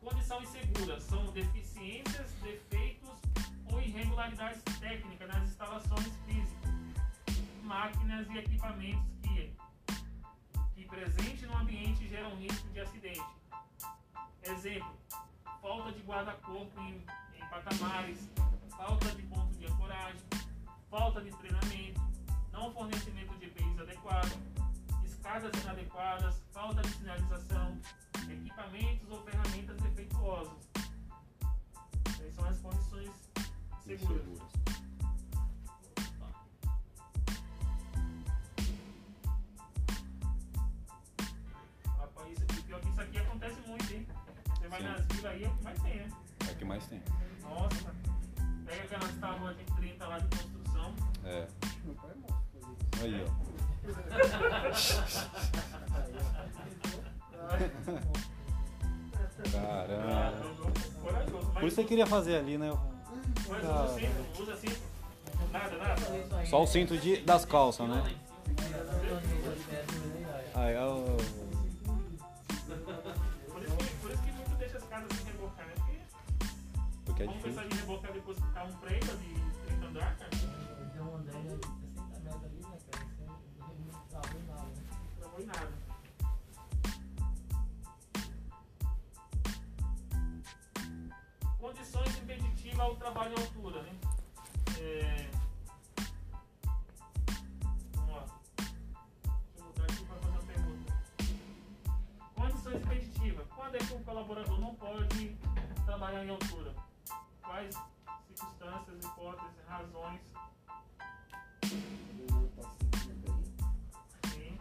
Condição insegura são deficiências, defeitos ou irregularidades técnicas nas instalações físicas, máquinas e equipamentos que, que presente no ambiente geram risco de acidente. Exemplo, falta de guarda-corpo em, em patamares, falta de ponto de ancoragem, falta de treinamento, não fornecimento de EPIs adequado, escadas inadequadas, falta de sinalização, equipamentos ou ferramentas defeituosas. Essas são as condições seguras. Sim. nas vilas aí, é o que mais tem, né? É o que mais tem. Nossa, pega aquelas tábuas de 30 lá de construção. É. Meu pai é isso. Aí, ó. Caramba. Por mas isso você queria fazer ali, né? mas usa cinto, usa cinto. Nada, nada. Só o cinto de, das calças, né? Aí, ó. Porque é vamos difícil. pensar em rebocar depois que tá um trailer de 30 andar, cara. Tem um andar de 60 metros ali, né, cara? Isso não travou em nada. Não travou em nada. Condições impeditivas ao trabalho em altura, né? É... Vamos lá. Deixa eu mudar aqui para fazer uma pergunta. Condições impeditivas. Quando é que o colaborador não pode trabalhar em altura? Quais circunstâncias, hipóteses, razões? Sim.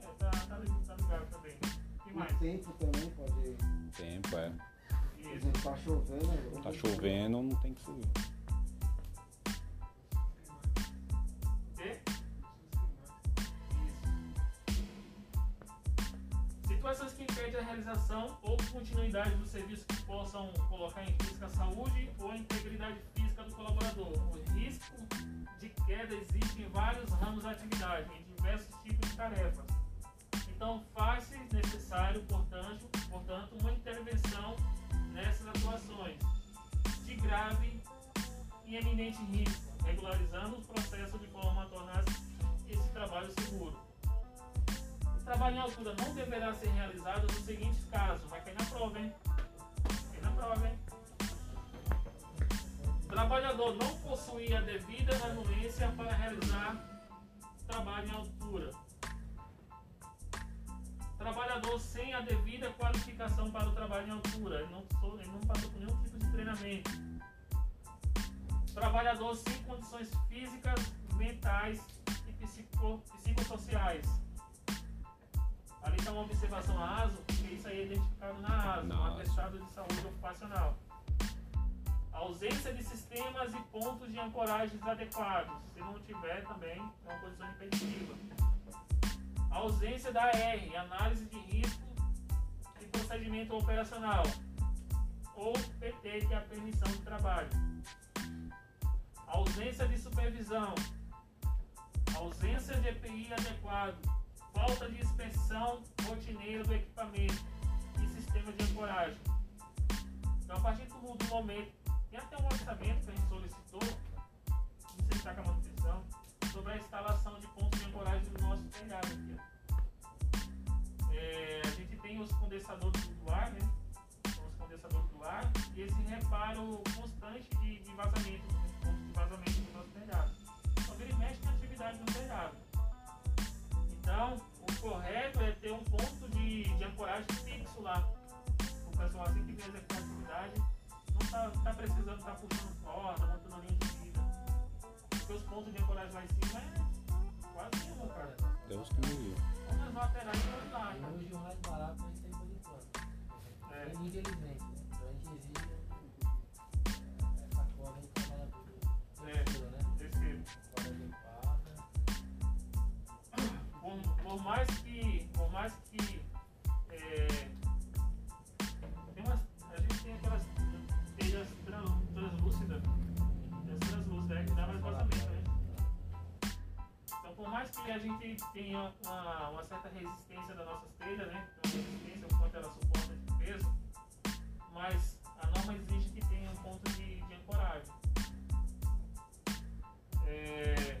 É, tá, tá, tá ligado também. O que mais? Tempo também pode. Tempo, é. Isso. tá chovendo. né? Tá chovendo, não tem que subir. Realização ou continuidade do serviço que possam colocar em risco a saúde ou a integridade física do colaborador. O risco de queda existe em vários ramos da atividade, em diversos tipos de tarefas. Então, faz-se necessário, portanto, portanto, uma intervenção nessas atuações de grave e eminente risco, regularizando o processo de forma a tornar esse trabalho seguro. Trabalho em altura não deverá ser realizado nos seguintes casos. Vai cair na prova, hein? Vai cair na prova, hein? O trabalhador não possuir a devida anuência para realizar trabalho em altura. Trabalhador sem a devida qualificação para o trabalho em altura. Ele não, ele não passou por nenhum tipo de treinamento. Trabalhador sem condições físicas, mentais e psico, psicossociais. Ali está uma observação a ASO, porque isso aí é identificado na ASO, no ASO. atestado de saúde ocupacional. Ausência de sistemas e pontos de ancoragens adequados. Se não tiver, também é uma condição impeditiva. A ausência da R, análise de risco e procedimento operacional. Ou PT, que é a permissão de trabalho. Ausência de supervisão. Ausência de EPI adequado. Falta de inspeção rotineira do equipamento e sistema de ancoragem. Então, a partir do, do momento, tem até um orçamento que a gente solicitou, não sei se está com a manutenção, sobre a instalação de pontos de ancoragem no nosso telhado aqui. É, a gente tem os condensadores do ar, né? Os condensadores do ar e esse reparo constante de, de vazamento, né? pontos de vazamento no nosso telhado. Então, vira e mexe tem atividade no Então, o correto é ter um ponto de, de ancoragem fixo lá. O pessoal assim que vem executar a atividade não está tá precisando estar puxando corda, montando linha de vida. Porque os pontos de ancoragem lá em cima é quase nenhum, cara. Deus que me livre. São nas laterais e cara. hoje o mais barato a gente tem por enquanto. É. Infelizmente, mais que a gente tenha uma, uma certa resistência das nossas telhas né? Uma resistência o quanto ela suporta de peso mas a norma exige que tenha um ponto de, de ancoragem. É,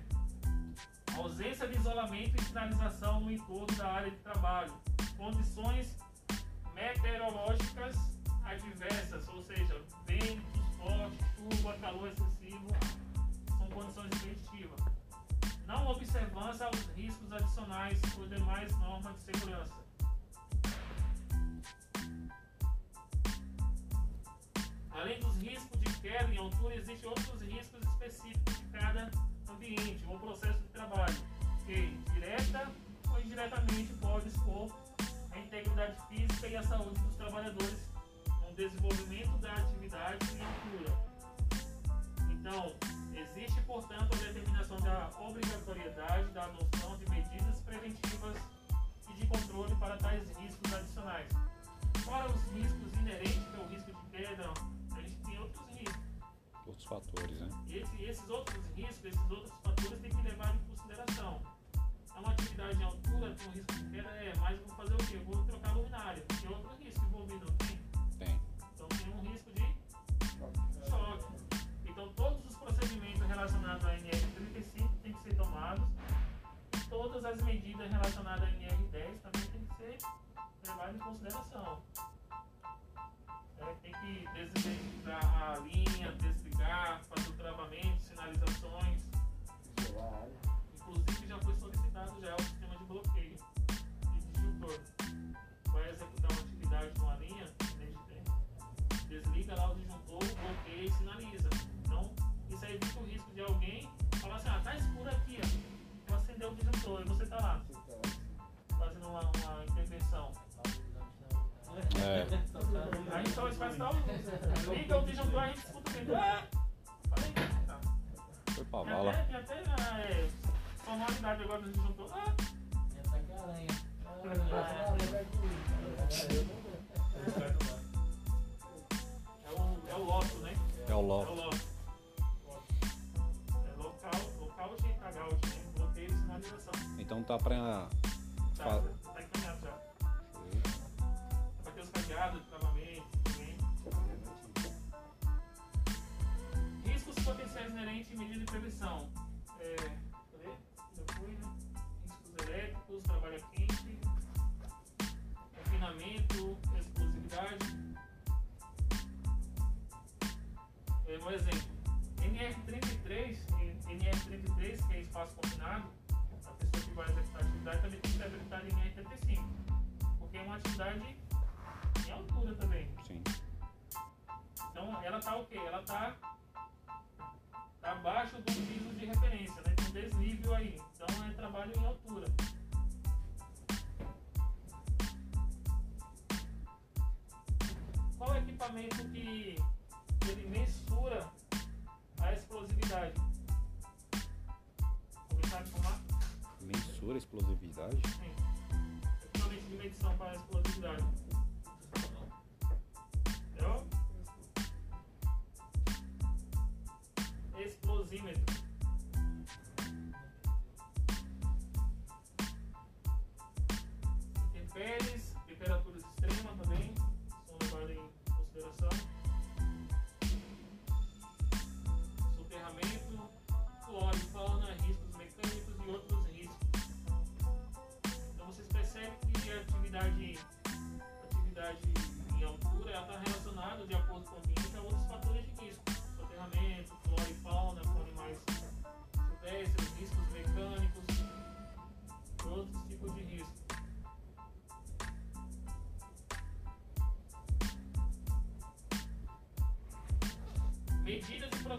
ausência de isolamento e sinalização no entorno da área de trabalho, condições meteorológicas adversas, ou seja, ventos fortes, chuva, calor excessivo, são condições impeditivas. Não observância aos riscos adicionais ou demais normas de segurança. Além dos riscos de queda em altura, existem outros riscos específicos de cada ambiente ou processo de trabalho, que direta ou indiretamente pode expor a integridade física e a saúde dos trabalhadores no desenvolvimento da atividade em altura. Então, existe, portanto, a determinação da obrigatoriedade da adoção de medidas preventivas e de controle para tais riscos adicionais. Fora os riscos inerentes, que é o risco de queda, a gente tem outros riscos. Outros fatores, né? E esse- esses outros riscos, esses outros fatores tem que levar em consideração. É uma atividade em altura, um risco de queda, é, Todas as medidas relacionadas à NR10 também têm que ser levadas em consideração. É. A gente só faz tal. Liga o disjuntor, a gente escuta o dedo. Ah! Foi pra bala. Tem até, tem até né, é, sonoridade agora do disjuntor. Ah! É. É o, é o Loto, né? É o Loto. É o Loto. É local, local. Então tá pra. Tá. Cadeados de também. Riscos potenciais inerentes e medidas de prevenção. É, né? Riscos elétricos, trabalho quente, confinamento, explosividade. É, um exemplo, NR33, NR33, que é espaço confinado, a pessoa que vai executar a atividade também tem que ser habilitada em NR35, porque é uma atividade altura também. Sim. Então ela tá o quê? Ela tá, abaixo do piso de referência, né? Tem um desnível aí. Então é trabalho em altura. Qual é o equipamento que ele mensura a explosividade? Sabe informar? Mensura a explosividade? Sim. Equipamento de medição para a explosividade.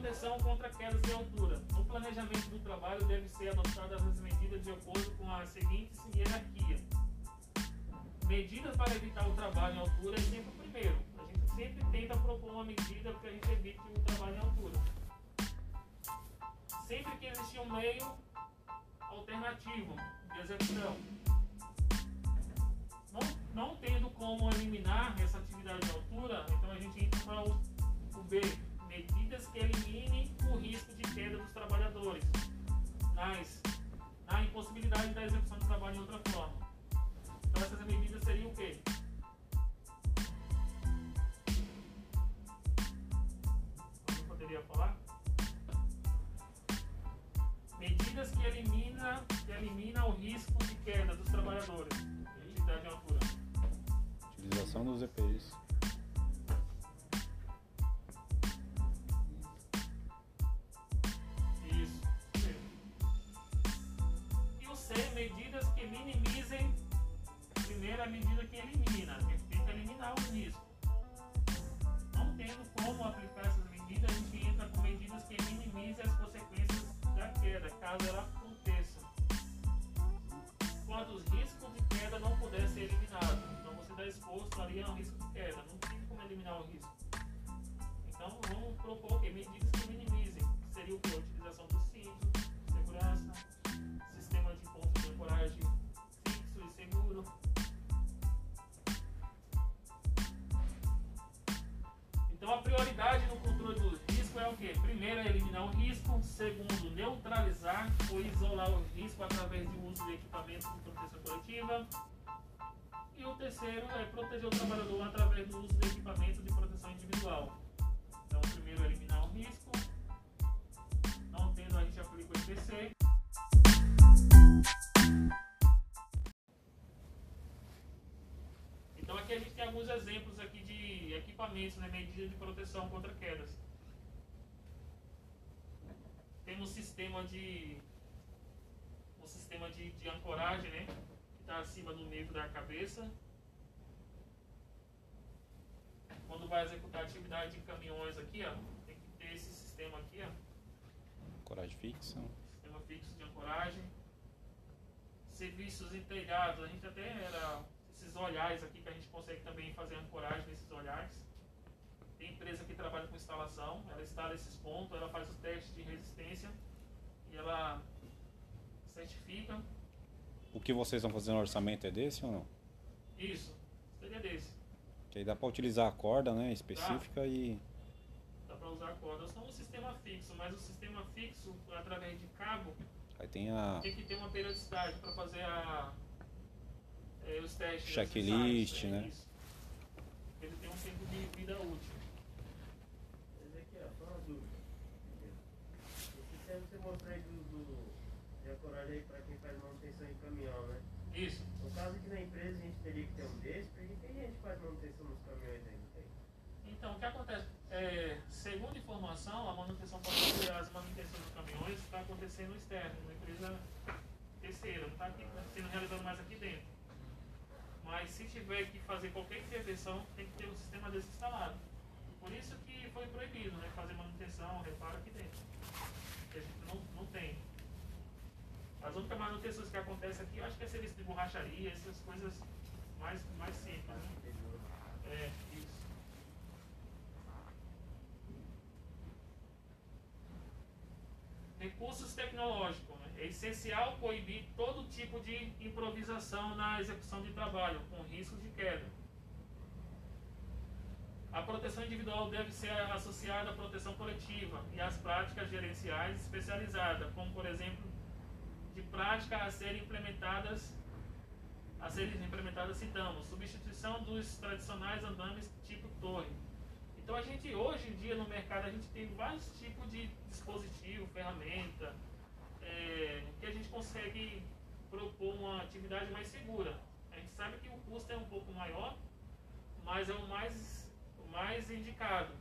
Proteção contra quedas de altura. No planejamento do trabalho devem ser adotadas as medidas de acordo com a seguinte hierarquia. Medidas para evitar o trabalho em altura é sempre o primeiro. A gente sempre tenta propor uma medida para que a gente evite o trabalho em altura. Sempre que existir um meio alternativo de execução. Não, não tendo como eliminar essa atividade de altura, então a gente entra para o, o B, Primeiro a medida que elimina. De equipamentos proteção coletiva. E o terceiro é proteger o trabalhador através do uso de equipamento de proteção individual. Então, primeiro é eliminar o risco. Não tendo, a gente aplica o IPC. Então, aqui a gente tem alguns exemplos aqui de equipamentos, né, medidas de proteção contra quedas. Temos sistema de sistema de, de ancoragem, né, que está acima do nível da cabeça. Quando vai executar atividade em caminhões aqui, ó, tem que ter esse sistema aqui, ó, Coragem fixa. sistema fixo de ancoragem. Serviços em telhados, a gente até era esses olhares aqui que a gente consegue também fazer ancoragem nesses olhares. Tem empresa que trabalha com instalação, ela instala esses pontos, ela faz os testes de resistência e ela certifica. O que vocês estão fazendo no orçamento é desse ou não? Isso, seria desse. Que aí dá pra utilizar a corda, né, específica e Dá para usar a corda. Só um sistema fixo, mas o sistema fixo, através de cabo, Aí tem a tem que ter uma periodicidade para fazer a, é, os testes. Checklist, ensaios, né? Isso. Ele tem um tempo de vida útil. Mas aqui, ó, só uma dúvida. Esse sistema que você mostrou aí do, do de ancoragem aí pra quem faz manutenção em caminhão, né? Isso. No caso aqui na empresa a gente teria que ter um desse, porque tem gente que faz manutenção nos caminhões aí, não tem? Então, o que acontece? É, informação, a manutenção pode ser, as manutenções dos caminhões está acontecendo externo, numa empresa terceira, não está sendo realizado mais aqui dentro. Mas se tiver que fazer qualquer intervenção, tem que ter um sistema desse instalado. Por isso que foi proibido, né? Fazer manutenção, reparo aqui dentro. A gente não, não tem. As únicas manutenções que acontecem aqui, eu acho que é serviço de borracharia, essas coisas mais, mais simples, né? É, isso. Recursos tecnológicos. É essencial coibir todo tipo de improvisação na execução de trabalho, com riscos de queda. A proteção individual deve ser associada à proteção coletiva e às práticas gerenciais especializadas, como, por exemplo, de prática a serem implementadas a serem implementadas citamos substituição dos tradicionais andames tipo torre. Então a gente hoje em dia no mercado a gente tem vários tipos de dispositivo, ferramenta, é, que a gente consegue propor uma atividade mais segura. A gente sabe que o custo é um pouco maior, mas é o mais, o mais indicado.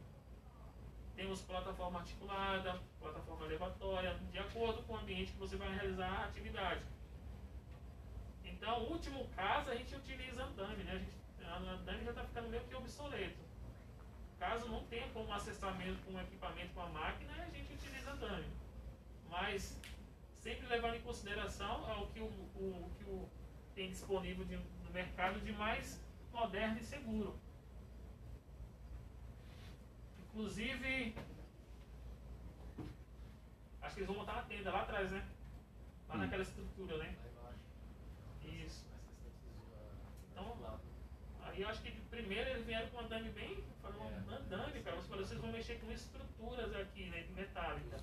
Temos plataforma articulada, plataforma elevatória, de acordo com o ambiente que você vai realizar a atividade. Então, último caso, a gente utiliza andame, né? A gente, a andame já está ficando meio que obsoleto. Caso não tenha como acessar mesmo com o equipamento, com a máquina, a gente utiliza andame. Mas, sempre levando em consideração ao que o, o, que o tem disponível de- no mercado de mais moderno e seguro. Inclusive, acho que eles vão montar uma tenda lá atrás, né? Lá Hum. naquela estrutura, né? Isso. Então, aí eu acho que primeiro eles vieram com um andame bem. Falaram, É. um andame, cara. Mas vocês vão mexer com estruturas aqui, né? Metálicas.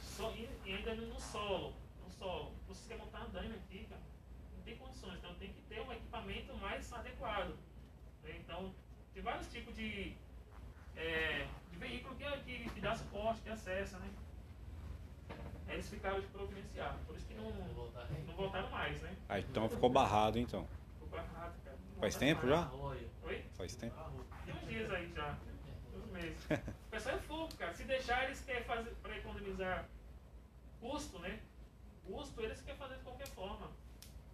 Só, e, e ainda no solo. No solo. Você quer montar andame aqui, cara? Não tem condições. Então tem que ter um equipamento mais adequado. né? Então, tem vários tipos de, é, de veículo que, que, que dá suporte, que acessa, né? Eles ficaram de providenciar. Por isso que não, não voltaram mais, né? Ah, então ficou barrado então. Ficou barrado, cara. Faz tempo já? Oi? Faz tempo. Dias aí já. Uns meses. O pessoal é fogo, cara. Se deixar, eles querem fazer para economizar custo, né? Custo, eles querem fazer de qualquer forma.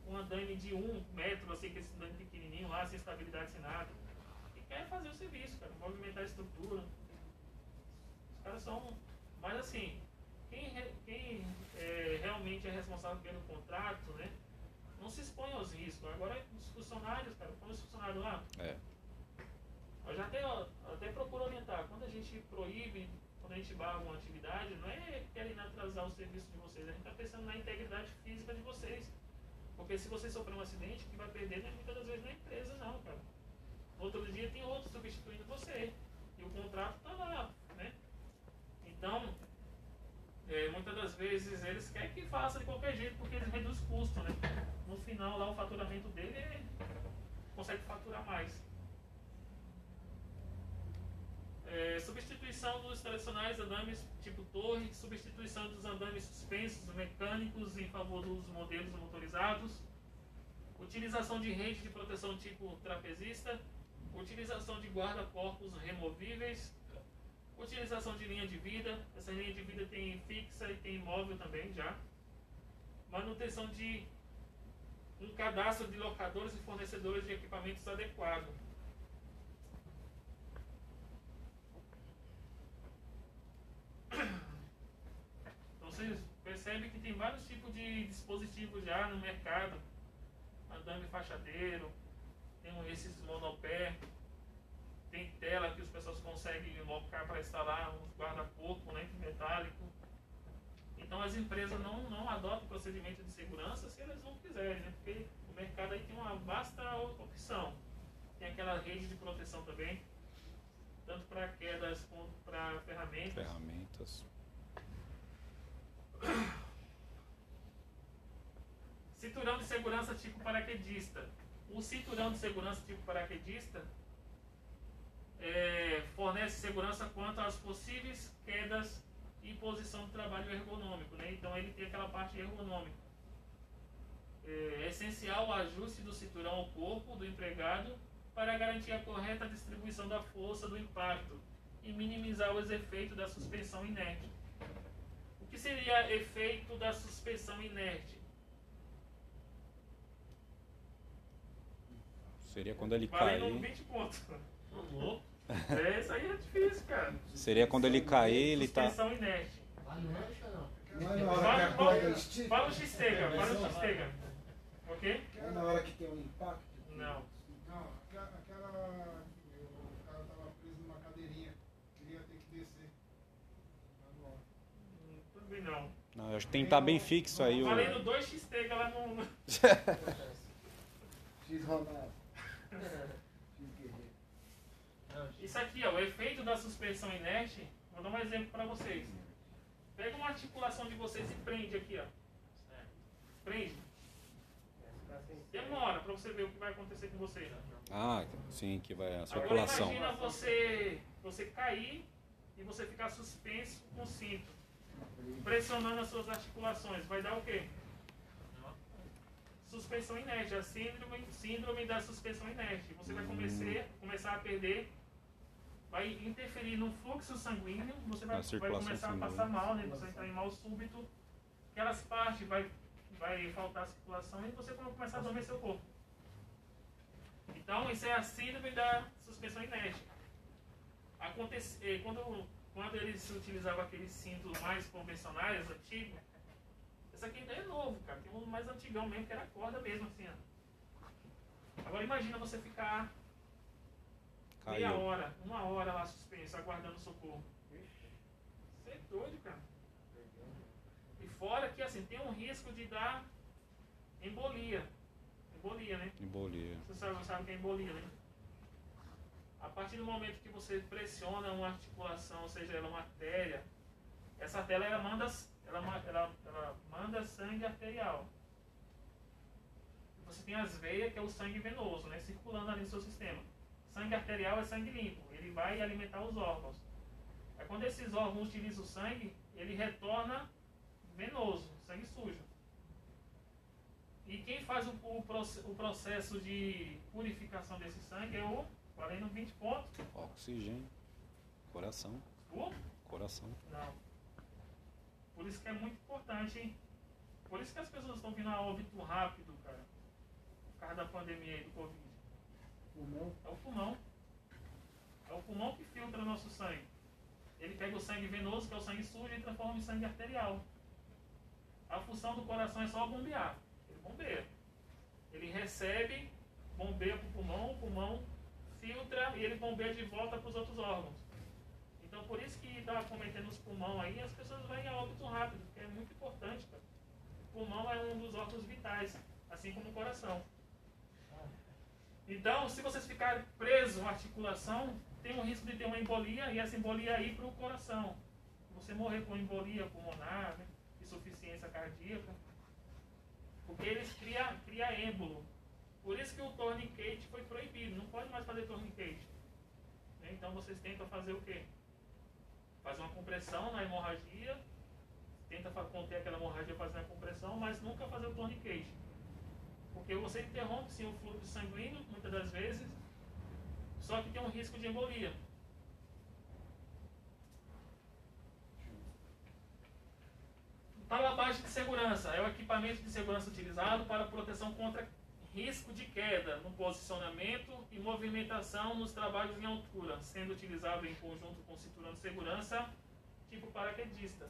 Um andame de um metro, assim, que esse andame pequenininho lá, sem estabilidade, sem nada. E querem fazer o serviço, cara. Movimentar a estrutura. Os caras são. Mas assim, quem, quem é, realmente é responsável pelo contrato, né? Não se expõe aos riscos. Agora, os funcionários, cara, quando os funcionários lá, É. eu já até, até procuro orientar. Quando a gente proíbe, quando a gente barra uma atividade, não é querendo atrasar o serviço de vocês. A gente está pensando na integridade física de vocês. Porque se você sofrer um acidente, que vai perder não é muitas das vezes na empresa, não, cara. Outro dia tem outro substituindo você. E o contrato está lá, né? Então, é, muitas das vezes eles querem que faça de qualquer jeito, porque eles reduzem custo, né? No final lá o faturamento dele é, consegue faturar mais. É, substituição dos tradicionais andames tipo torre, substituição dos andames suspensos mecânicos em favor dos modelos motorizados, utilização de rede de proteção tipo trapezista, utilização de guarda-corpos removíveis, utilização de linha de vida, essa linha de vida tem fixa e tem imóvel também já, manutenção de um cadastro de locadores e fornecedores de equipamentos adequado. Então vocês percebem que tem vários tipos de dispositivos já no mercado. Andame fachadeiro, tem esses monopé, tem tela que os pessoas conseguem locar para instalar um guarda-corpo né, metálico. Então as empresas não, não adotam procedimento de segurança se elas não quiserem, né? porque o mercado aí tem uma vasta opção. Tem aquela rede de proteção também, tanto para quedas quanto para ferramentas. Ferramentas. Cinturão de segurança tipo paraquedista. O cinturão de segurança tipo paraquedista é, fornece segurança quanto às possíveis quedas e posição de trabalho ergonômico. Né? Então ele tem aquela parte ergonômica. É, é essencial o ajuste do cinturão ao corpo do empregado para garantir a correta distribuição da força do impacto e minimizar os efeitos da suspensão inerte. O que seria efeito da suspensão inerte? Seria quando ele Valendo cair. 20 pontos. É, isso aí é difícil, cara. Seria quando ele cair, ele tá. Suspensão inerte. Não é na hora que Fala, a fala, corda estica. fala o X-Tega, fala o X-Tega. Ok? Não é na hora que tem um impacto. Não, aquela, aquela- O cara tava preso numa cadeirinha, queria ter que descer. Tá no alto. Hum, Tudo bem não. Eu acho que tem que estar bem fixo aí. O... Valendo 2 X-Tega lá no. no- X Ronaldo. X Guerreiro. Isso aqui, ó, o efeito da suspensão inerte. Vou dar um exemplo para vocês. Pega uma articulação de vocês e prende aqui, ó. Prende. Demora para você ver o que vai acontecer com vocês. Ah, sim, que vai a Agora circulação. imagina você, você cair e você ficar suspenso com o cinto, pressionando as suas articulações. Vai dar o quê? Suspensão inerte, a síndrome, síndrome da suspensão inerte. Você vai começar, começar a perder, vai interferir no fluxo sanguíneo, você vai, vai começar sanguínea. a passar mal, né? você vai entrar em mal súbito, aquelas partes vai, vai faltar circulação e você vai começar a adormecer o corpo. Então, isso é a síndrome da suspensão inerte. Acontece, eh, quando, quando eles utilizavam aqueles cintos mais convencionais, antigos, esse aqui ainda é novo, cara. Tem um mais antigão mesmo, que era corda mesmo, assim, ó. Agora imagina você ficar meia Caiu. hora, uma hora lá suspenso, aguardando socorro. Você é doido, cara. E fora que, assim, tem um risco de dar embolia. Embolia, né? Embolia. Você sabe, sabe o que é embolia, né? A partir do momento que você pressiona uma articulação, seja ela uma artéria, essa artéria ela manda, ela, ela, ela manda sangue arterial. Você tem as veias, que é o sangue venoso, né? Circulando ali no seu sistema. Sangue arterial é sangue limpo, ele vai alimentar os órgãos. Aí quando esses órgãos utilizam o sangue, ele retorna venoso, sangue sujo. E quem faz o, o o processo de purificação desse sangue é o, falei no 20 pontos, Oxigênio. Coração. o Coração. Não. Por isso que é muito importante, hein? Por isso que as pessoas estão vindo a óbito rápido, cara. Por causa da pandemia aí do Covid. Pulmão. É o pulmão. É o pulmão que filtra nosso sangue. Ele pega o sangue venoso, que é o sangue sujo, e transforma em sangue arterial. A função do coração é só bombear. Ele bombeia. Ele recebe, bombeia para o pulmão, o pulmão filtra e ele bombeia de volta para os outros órgãos. Então por isso que está cometendo os pulmão aí, as pessoas vão a óbito rápido, que é muito importante, cara. O pulmão é um dos órgãos vitais, assim como o coração. Então, se vocês ficarem presos à articulação, tem um risco de ter uma embolia e essa embolia ir para o coração. Você morrer com embolia pulmonar, né? insuficiência cardíaca. Porque eles criam cria êmbolo. Por isso que o tourniquet foi proibido. Não pode mais fazer tourniquet. Né? Então vocês tentam fazer o quê? Fazer uma compressão na hemorragia. Tenta conter aquela hemorragia fazendo a compressão, mas nunca fazer o tourniquet. Porque você interrompe sim o fluxo sanguíneo, muitas das vezes, só que tem um risco de embolia. Talabagem de segurança é o equipamento de segurança utilizado para proteção contra risco de queda no posicionamento e movimentação nos trabalhos em altura, sendo utilizado em conjunto com cinturão de segurança tipo paraquedista.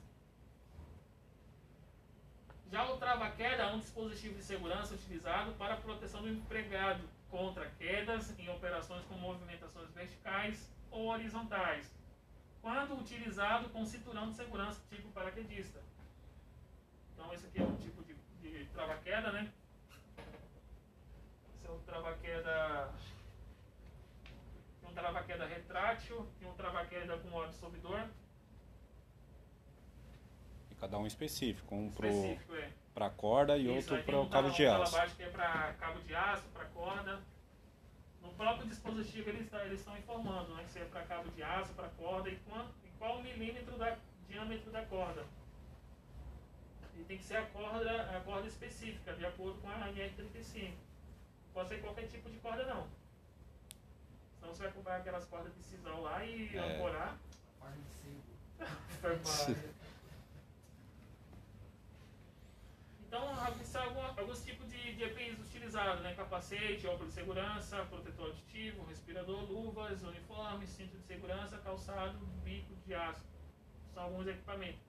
Já o trava-queda é um dispositivo de segurança utilizado para a proteção do empregado contra quedas em operações com movimentações verticais ou horizontais, quando utilizado com cinturão de segurança tipo paraquedista. Então esse aqui é um tipo de, de trava-queda, né? Esse é o trava-queda. Um trava-queda retrátil, tem um trava-queda com absorvidor. E cada um específico. Um pro, Específico, é. para corda e Isso, outro para um o cabo tala- de um aço. baixo que é para cabo de aço, para corda. No próprio dispositivo eles tá- eles estão informando né, se é para cabo de aço, para corda e, quanto, e qual o milímetro da diâmetro da corda. E tem que ser a corda, a corda específica, de acordo com a NR35. Pode ser qualquer tipo de corda não. Senão você vai comprar aquelas cordas de sisal lá e É. ancorar. Farda de sebo. Então, são algum- alguns tipos de, de EPIs utilizados, né? Capacete, óculos de segurança, protetor aditivo, respirador, luvas, uniforme, cinto de segurança, calçado, bico de aço. São alguns equipamentos.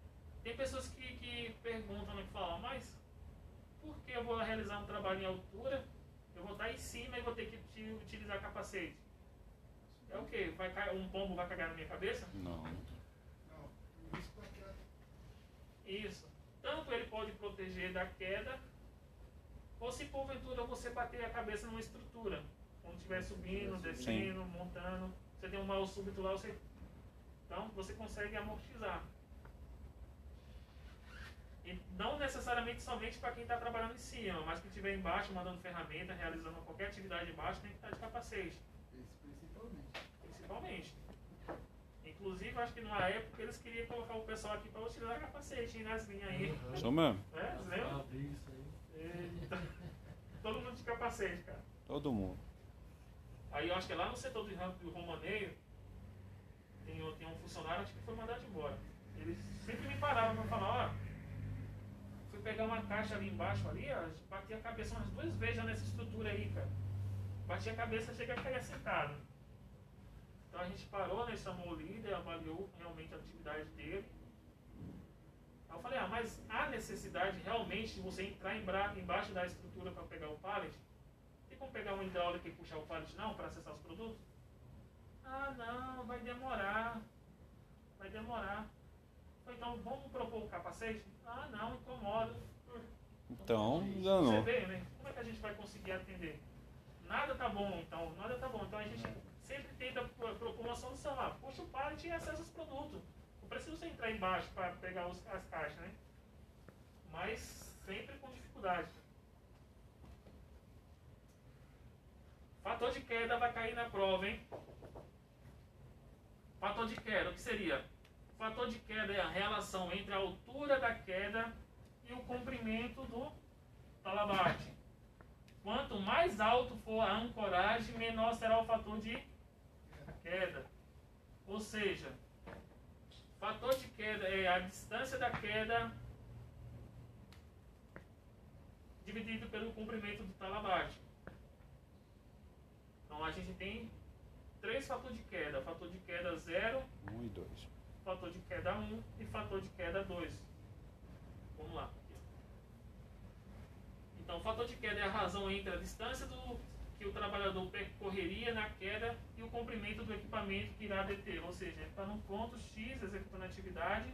Tem pessoas que, que perguntam, né, que falam, mas por que eu vou realizar um trabalho em altura, eu vou estar em cima e vou ter que uti- utilizar capacete? É o quê? Vai, ca- um pombo vai cagar na minha cabeça? Não. Isso. Tanto ele pode proteger da queda, ou se porventura você bater a cabeça numa estrutura, quando estiver subindo, descendo, montando, você tem um mal súbito lá, você. Então você consegue amortizar. E não necessariamente somente para quem está trabalhando em cima, mas quem estiver embaixo, mandando ferramenta, realizando qualquer atividade embaixo, tem que estar de capacete. Esse principalmente. Principalmente. Inclusive, acho que numa época eles queriam colocar o pessoal aqui para utilizar capacete hein, nas linhas aí. Isso mesmo. É, lembra? Isso. Eita. Todo mundo de capacete, cara. Todo mundo. Aí eu acho que lá no setor do, do Romaneio tem, um- tem um funcionário acho que foi mandado embora. Ele sempre me parava pra falar, ó. Pegar uma caixa ali embaixo ali, ó, bati a cabeça umas duas vezes nessa estrutura aí, cara. Bati a cabeça, chega a cair sentado. Então a gente parou, né, chamou líder, avaliou realmente a atividade dele. Aí eu falei, ah, mas há necessidade realmente de você entrar embaixo da estrutura para pegar o pallet? Tem como pegar um hidráulico e puxar o pallet não para acessar os produtos? Ah, não, vai demorar. Vai demorar. Então vamos propor o capacete? Ah, não, incomoda. Então, Você enganou. vê, né? Como é que a gente vai conseguir atender? Nada tá bom, então, nada tá bom. Então a gente sempre tenta pro- propor uma solução lá. Puxa o pallet e acessa os produtos. Não precisa você entrar embaixo para pegar os- as caixas, né? Mas sempre com dificuldade. Fator de queda vai cair na prova, hein? Fator de queda, o que seria? Fator de queda é a relação entre a altura da queda e o comprimento do talabarte. Quanto mais alto for a ancoragem, menor será o fator de queda. Ou seja, fator de queda é a distância da queda dividido pelo comprimento do talabarte. Então a gente tem três fatores de queda: fator de queda 0, Um e dois. Fator de queda 1 e fator de queda 2. Vamos lá. Então, o fator de queda é a razão entre a distância do, que o trabalhador percorreria na queda e o comprimento do equipamento que irá deter. Ou seja, ele está num ponto X executando a atividade,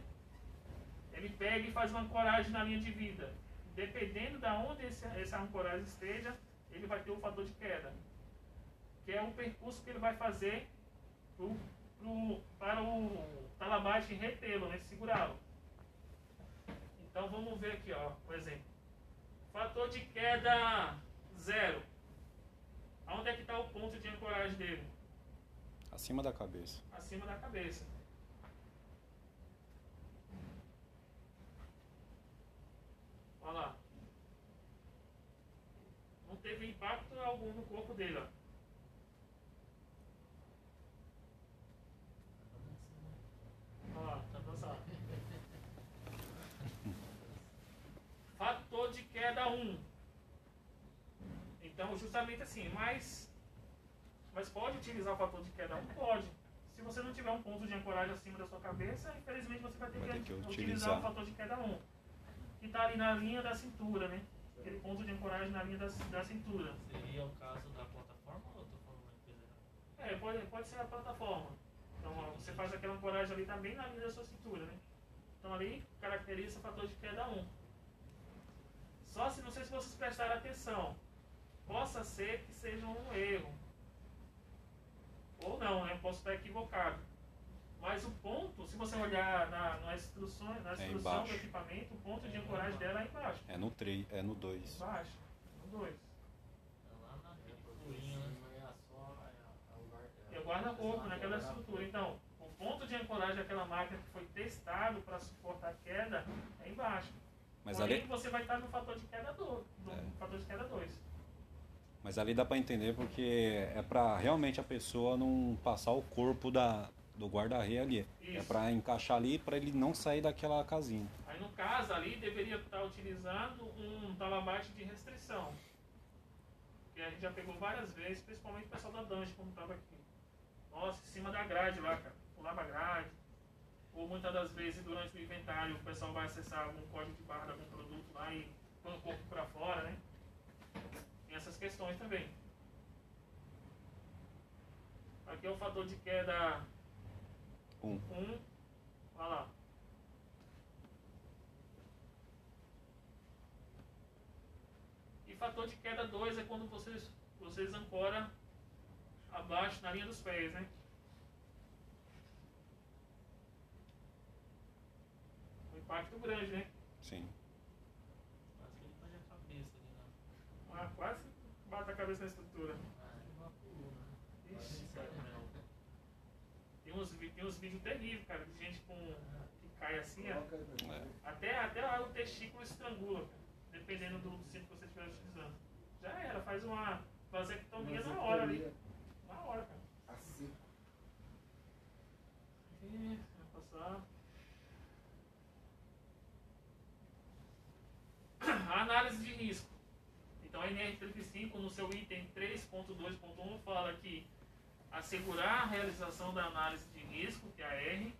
ele pega e faz uma ancoragem na linha de vida. Dependendo de onde esse, essa ancoragem esteja, ele vai ter o fator de queda, que é o percurso que ele vai fazer pro, para o talabarte retê-lo, né, segurá-lo. Então vamos ver aqui, ó, um exemplo. Fator de queda zero. Aonde é que está o ponto de ancoragem dele? Acima da cabeça. Acima da cabeça. Olha lá. Não teve impacto algum no corpo dele, ó. Olha lá, tá dançando. De queda 1. Então, justamente assim, mas, mas pode utilizar o fator de queda 1? Pode. Se você não tiver um ponto de ancoragem acima da sua cabeça, infelizmente você vai ter, Vai que, ter que utilizar utilizar. o fator de queda 1. Que está ali na linha da cintura, né? Aquele ponto de ancoragem na linha da, da cintura. Seria o caso da plataforma ou falando uma coisa errada? É, pode, pode ser a plataforma. Então ó, você faz aquela ancoragem ali também na linha da sua cintura, né? Então ali caracteriza o fator de queda 1. Só se não sei se vocês prestaram atenção. Possa ser que seja um erro. Ou não, né? Posso estar equivocado. Mas o ponto, se você olhar na, na instrução, na É instrução do embaixo. equipamento, o ponto de ancoragem dela é embaixo. É no 3, é no 2. Embaixo. No 2. Tá lá na pinturinha, né? E o guarda-corpo naquela estrutura. Então, o ponto de ancoragem daquela máquina que foi testado para suportar a queda é embaixo. Mas Porém, ali, você vai estar no fator de queda 2. No É. fator de queda 2. mas ali dá pra entender porque é pra realmente a pessoa não passar o corpo da, do guarda-rei ali. É Isso. pra encaixar ali para ele não sair daquela casinha. Aí no caso ali deveria estar utilizando um talabate de restrição. Que a gente já pegou várias vezes, principalmente o pessoal da Dungeon quando estava aqui. Nossa, em cima da grade lá, cara. Pulava a grade. Ou muitas das vezes durante o inventário o pessoal vai acessar algum código de barra de algum produto lá e põe o corpo para fora, né? Tem essas questões também. Aqui é o fator de queda Um. 1. Olha lá. E fator de queda 2 é quando vocês, vocês ancoram abaixo na linha dos pés, né? Impacto grande, né? Sim. Quase que ele põe a cabeça ali na. Ah, quase bate a cabeça na estrutura. Ah, ele vapulou, né? Ixi, cara. Tem uns, tem uns vídeos terríveis, cara, de gente com, que cai assim, ó. É. Até, até o testículo estrangula, cara, dependendo do cinto que você estiver utilizando. Já era, faz uma vasectomia na hora ali. Na hora, cara. A seco. Ih, vai passar. A análise de risco. Então a NR35 no seu item 3.2.1 fala que assegurar a realização da análise de risco, que é a R,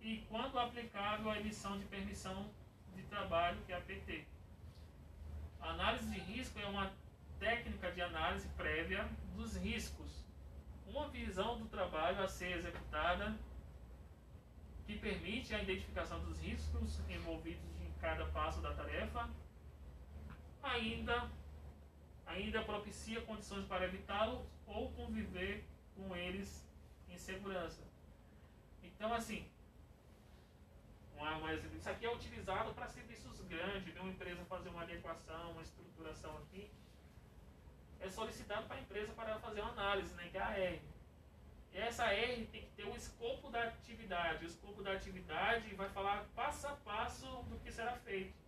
e quando aplicável a emissão de permissão de trabalho, que é a PT. A análise de risco é uma técnica de análise prévia dos riscos, uma visão do trabalho a ser executada que permite a identificação dos riscos envolvidos em cada passo da tarefa, ainda, ainda propicia condições para evitá-los ou conviver com eles em segurança. Então, assim, uma, uma, isso aqui é utilizado para serviços grandes, de uma empresa fazer uma adequação, uma estruturação aqui. É solicitado para a empresa para fazer uma análise, né, que é a R. E essa R tem que ter o escopo da atividade. O escopo da atividade vai falar passo a passo do que será feito.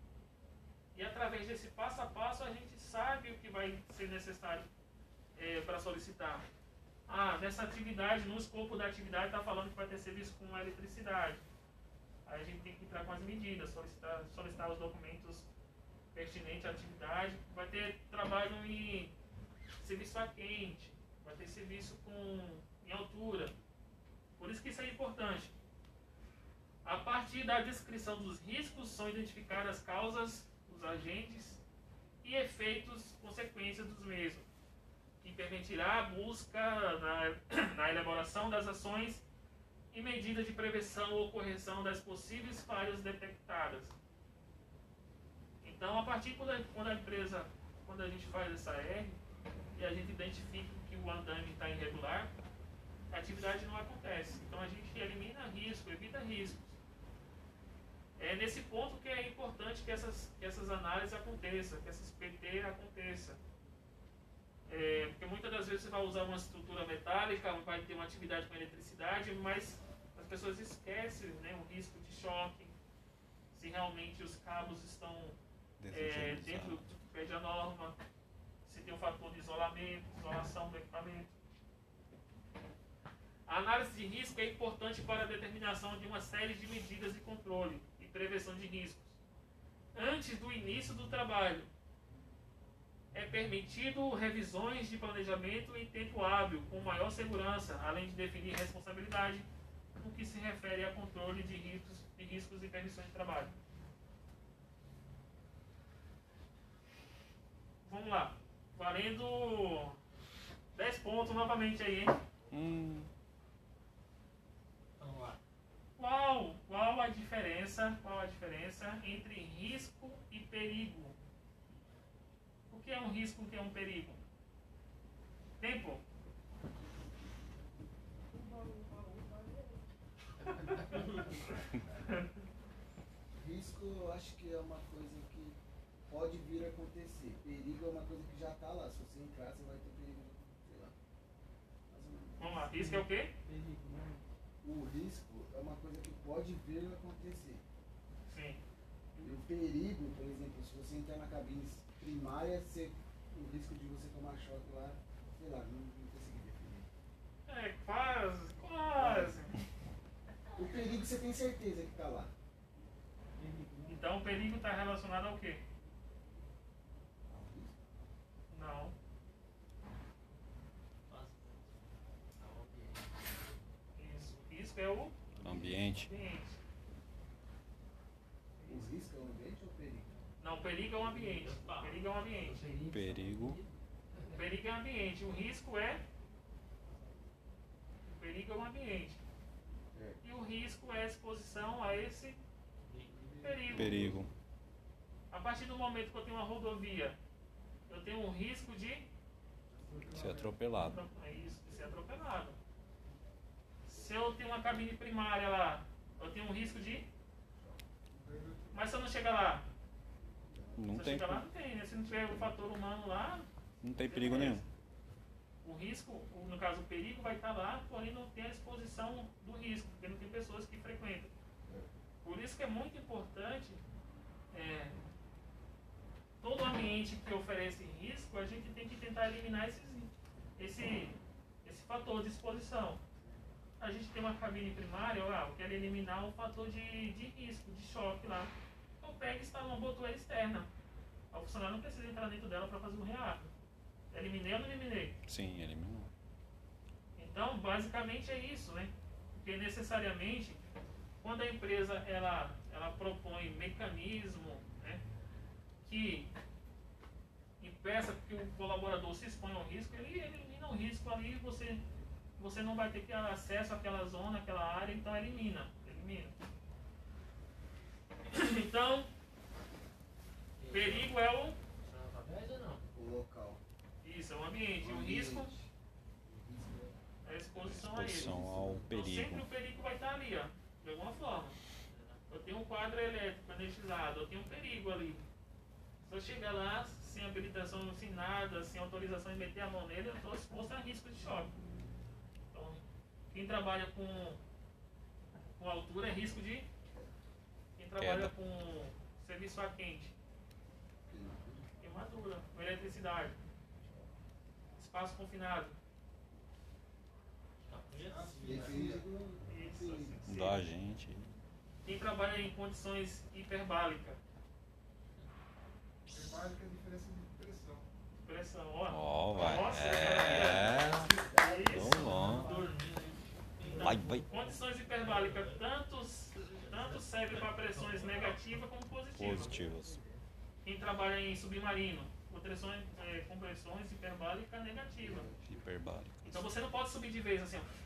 E através desse passo a passo a gente sabe o que vai ser necessário para solicitar. Ah, nessa atividade, no escopo da atividade está falando que vai ter serviço com eletricidade. Aí a gente tem que entrar com as medidas, solicitar, solicitar os documentos pertinentes à atividade. Vai ter trabalho em serviço a quente, vai ter serviço com, em altura. Por isso que isso é importante. A partir da descrição dos riscos, são identificadas as causas, os agentes e efeitos, consequências dos mesmos, que permitirá a busca na, na elaboração das ações e medidas de prevenção ou correção das possíveis falhas detectadas. Então, a partir quando a, quando a empresa, quando a gente faz essa R, e a gente identifica que o andame está irregular, a atividade não acontece. Então a gente elimina risco, evita riscos. É nesse ponto que é importante que essas, que essas análises aconteçam, que essas PT aconteçam. É, porque muitas das vezes você vai usar uma estrutura metálica, vai ter uma atividade com eletricidade, mas as pessoas esquecem né, o risco de choque, se realmente os cabos estão é, dentro do que pede a norma, se tem um fator de isolamento, isolação do equipamento. A análise de risco é importante para a determinação de uma série de medidas de controle prevenção de riscos. Antes do início do trabalho, é permitido revisões de planejamento em tempo hábil, com maior segurança, além de definir responsabilidade no que se refere a controle de riscos, de riscos e permissões de trabalho. Vamos lá. Valendo 10 pontos novamente aí, hein? Hum. Qual, qual a diferença, qual a diferença entre risco e perigo? O que é um risco e o que é um perigo? Tempo. Risco, eu acho que é uma coisa que pode vir a acontecer. Perigo é uma coisa que já está lá. Se você entrar, você vai ter perigo, sei lá. Vamos lá, risco é o quê? Perigo, né? O risco é uma coisa que pode vir a acontecer. Sim. E o perigo, por exemplo, se você entrar na cabine primária, você, o risco de você tomar choque lá, sei lá, não, não consegui definir. É, quase, quase. O perigo você tem certeza que está lá. Então o perigo está relacionado ao quê? Não. Isso. Risco é o Ambiente. O risco é o ambiente ou o perigo? Não, perigo é o ambiente. Perigo é o ambiente. Perigo. Perigo é o ambiente. O risco é. O perigo é o ambiente. É. E o risco é a exposição a esse perigo. Perigo. A partir do momento que eu tenho uma rodovia, eu tenho um risco de Ser atropelado. É isso, de ser atropelado. Se eu tenho uma cabine primária lá, eu tenho um risco de. Mas se eu não chegar lá, Não se eu tem, chegar lá, não tem, né? Se não tiver o fator humano lá, não tem perigo nenhum. o risco, no caso o perigo, vai estar lá, porém não tem a exposição do risco, porque não tem pessoas que frequentam. Por isso que é muito importante é, todo ambiente que oferece risco, a gente tem que tentar eliminar esses, esse, esse fator de exposição. A gente tem uma cabine primária, ó, eu quero eliminar o fator de, de risco, de choque lá. Então pega e instala uma botoeira externa. O funcionário não precisa entrar dentro dela para fazer um reato. Eliminei ou não eliminei? Sim, eliminou. Então, basicamente é isso, né? Porque necessariamente, quando a empresa ela, ela propõe mecanismo né, que impeça que o colaborador se exponha ao risco, ele elimina o risco ali, você, você não vai ter acesso àquela zona, àquela área, então elimina, elimina. Então, perigo é o O local. isso, é o ambiente, O o risco é- é a exposição a ele. Exposição ao Então sempre perigo. o perigo vai estar ali, ó, de alguma forma. Eu tenho um quadro elétrico anestesiado, eu tenho um perigo ali. Se eu chegar lá sem habilitação, sem nada, sem autorização de meter a mão nele, eu estou exposto a risco de choque. Quem trabalha com, com altura é risco de. Quem trabalha Queda. com serviço a quente, queimadura, com eletricidade, espaço confinado. Isso, assim seja. gente. Quem trabalha em condições hiperbálicas, Hiperbárica é a diferença de pressão. pressão, ó. Ó, vai. Nossa, É. É isso. Vamos Vai, vai. Condições hiperbálicas, tanto, tanto serve para pressões negativas como positivas. Positivas. Quem trabalha em submarino, compressões, é, compressões hiperbálicas negativas. Então você não pode subir de vez assim, ó.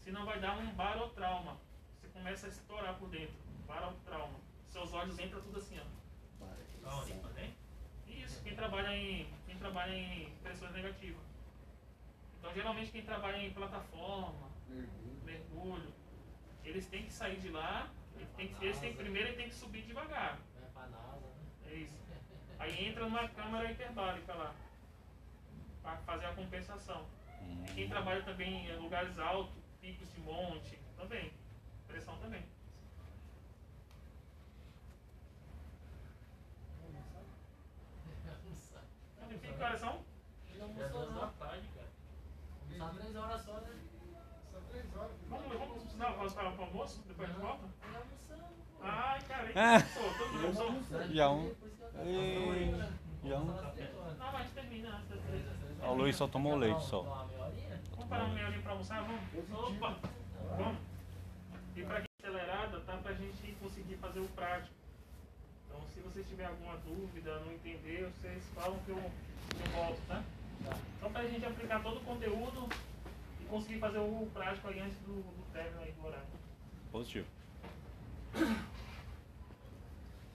Senão vai dar um barotrauma. Você começa a estourar por dentro. Barotrauma. Seus olhos entram tudo assim, ó. Isso, quem trabalha em, quem trabalha em pressões negativas. Então, geralmente, quem trabalha em plataforma, Mergulho. mergulho, eles têm que sair de lá, eles têm que, eles têm, primeiro eles têm que subir devagar. É isso. Aí entra numa câmara hiperbárica lá, para fazer a compensação. Hum, Quem trabalha também em lugares altos, picos de monte, também. Pressão também. Quanto tempo, cara, são? Três horas só, né? São três horas. Vamos, vamos precisar para o almoço, depois de volta? Ai, cara, Ah. sou, todo mundo almoçou. Já um. Já um. Às três horas. Não, mas termina antes das três. Ó, o Luiz só tomou leite só. Vamos parar uma meia horinha para almoçar? Vamos? Opa! Vamos? E para quem é acelerada, tá para a gente conseguir fazer o prático. Então, se vocês tiverem alguma dúvida, não entender, vocês falam que eu, que eu volto, tá? Só para a gente aplicar todo o conteúdo e conseguir fazer o prático aí antes do, do término aí do horário. Positivo.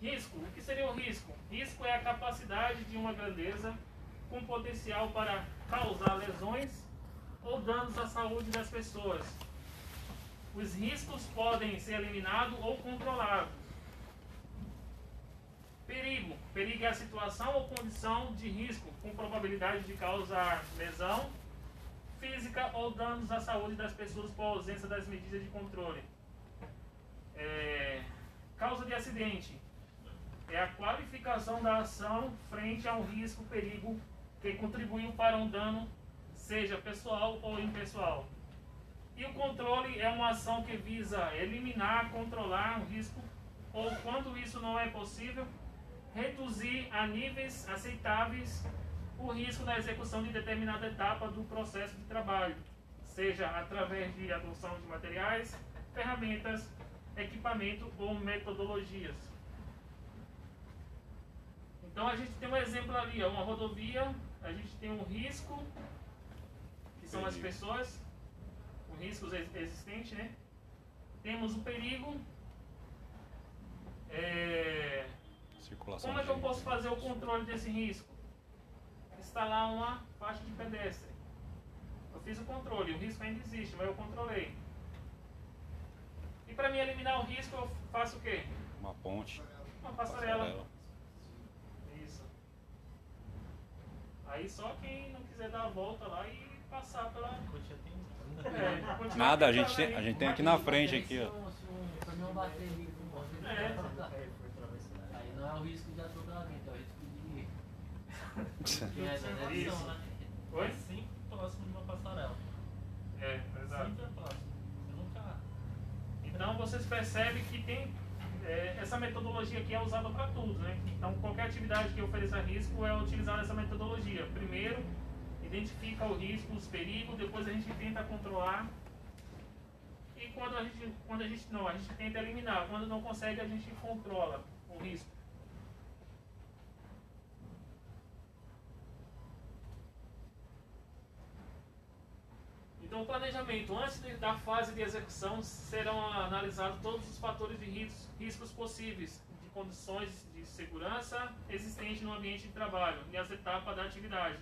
Risco. O que seria o risco? Risco é a capacidade de uma grandeza com potencial para causar lesões ou danos à saúde das pessoas. Os riscos podem ser eliminados ou controlados. Perigo. Perigo é a situação ou condição de risco com probabilidade de causar lesão física ou danos à saúde das pessoas por ausência das medidas de controle. É, causa de acidente é a qualificação da ação frente a um risco, perigo que contribuiu para um dano, seja pessoal ou impessoal. E o controle é uma ação que visa eliminar, controlar um risco ou, quando isso não é possível, reduzir a níveis aceitáveis o risco da execução de determinada etapa do processo de trabalho, seja através de adoção de materiais, ferramentas, equipamento ou metodologias. Então a gente tem um exemplo ali, uma rodovia, a gente tem um risco, que são as pessoas, o risco existente, né? Temos o perigo. É, Circulação como é que eu posso fazer o controle desse risco? Instalar uma faixa de pedestre. Eu fiz o controle, o risco ainda existe, mas eu controlei. E para mim eliminar o risco, eu faço o quê? Uma ponte. Uma passarela. Isso. Aí só quem não quiser dar a volta lá e passar pela. É, Nada, a gente tem, a gente tem aqui na frente aqui, ó. É. aí não é o risco de atropelamento, é o risco é Isso. deserção, né? Oi? É sempre próximo de uma passarela. É, exato. Sempre é próximo. Você nunca. Então vocês percebem que tem é, essa metodologia aqui é usada para tudo, né? Então qualquer atividade que ofereça risco é utilizar essa metodologia. Primeiro identifica o risco, os perigos, depois a gente tenta controlar. E quando a gente, quando a gente não, a gente tenta eliminar. Quando não consegue, a gente controla o risco. Então, o planejamento, antes da fase de execução, serão analisados todos os fatores de ris- riscos possíveis, de condições de segurança existentes no ambiente de trabalho e as etapas da atividade.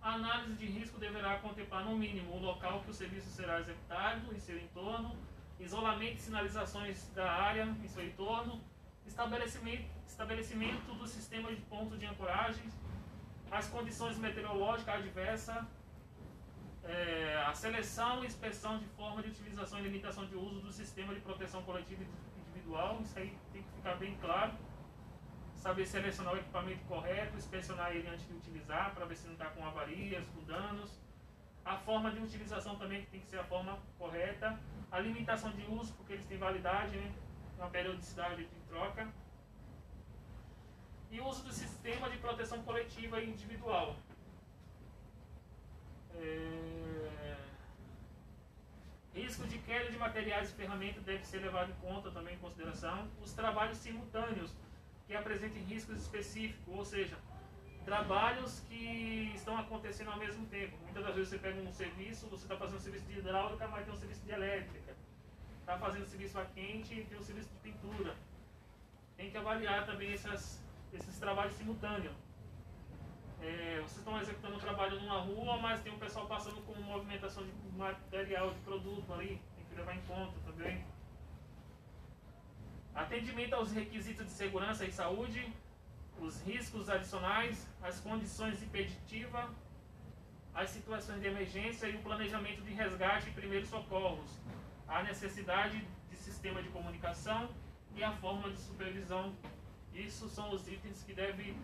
A análise de risco deverá contemplar, no mínimo, o local que o serviço será executado em seu entorno, isolamento e sinalizações da área em seu entorno, estabelecimento, estabelecimento do sistema de ponto de ancoragem, as condições meteorológicas adversas, é, a seleção inspeção de forma de utilização e limitação de uso do sistema de proteção coletiva e individual, isso aí tem que ficar bem claro. Saber selecionar o equipamento correto, inspecionar ele antes de utilizar, para ver se não está com avarias, com danos. A forma de utilização também que tem que ser a forma correta. A limitação de uso, porque eles têm validade, né? uma periodicidade de troca. E o uso do sistema de proteção coletiva e individual. É, Risco de queda de materiais e ferramentas deve ser levado em conta também em consideração. Os trabalhos simultâneos que apresentem riscos específicos, ou seja, trabalhos que estão acontecendo ao mesmo tempo. Muitas das vezes você pega um serviço, você está fazendo um serviço de hidráulica, mas tem um serviço de elétrica. Está fazendo serviço a quente e tem um serviço de pintura. Tem que avaliar também essas, esses trabalhos simultâneos. É, vocês estão executando um trabalho numa rua, mas tem um pessoal passando com movimentação de material, de produto ali, tem que levar em conta também. Atendimento aos requisitos de segurança e saúde, os riscos adicionais, as condições impeditivas, as situações de emergência e o planejamento de resgate e primeiros socorros, a necessidade de sistema de comunicação e a forma de supervisão. Isso são os itens que devem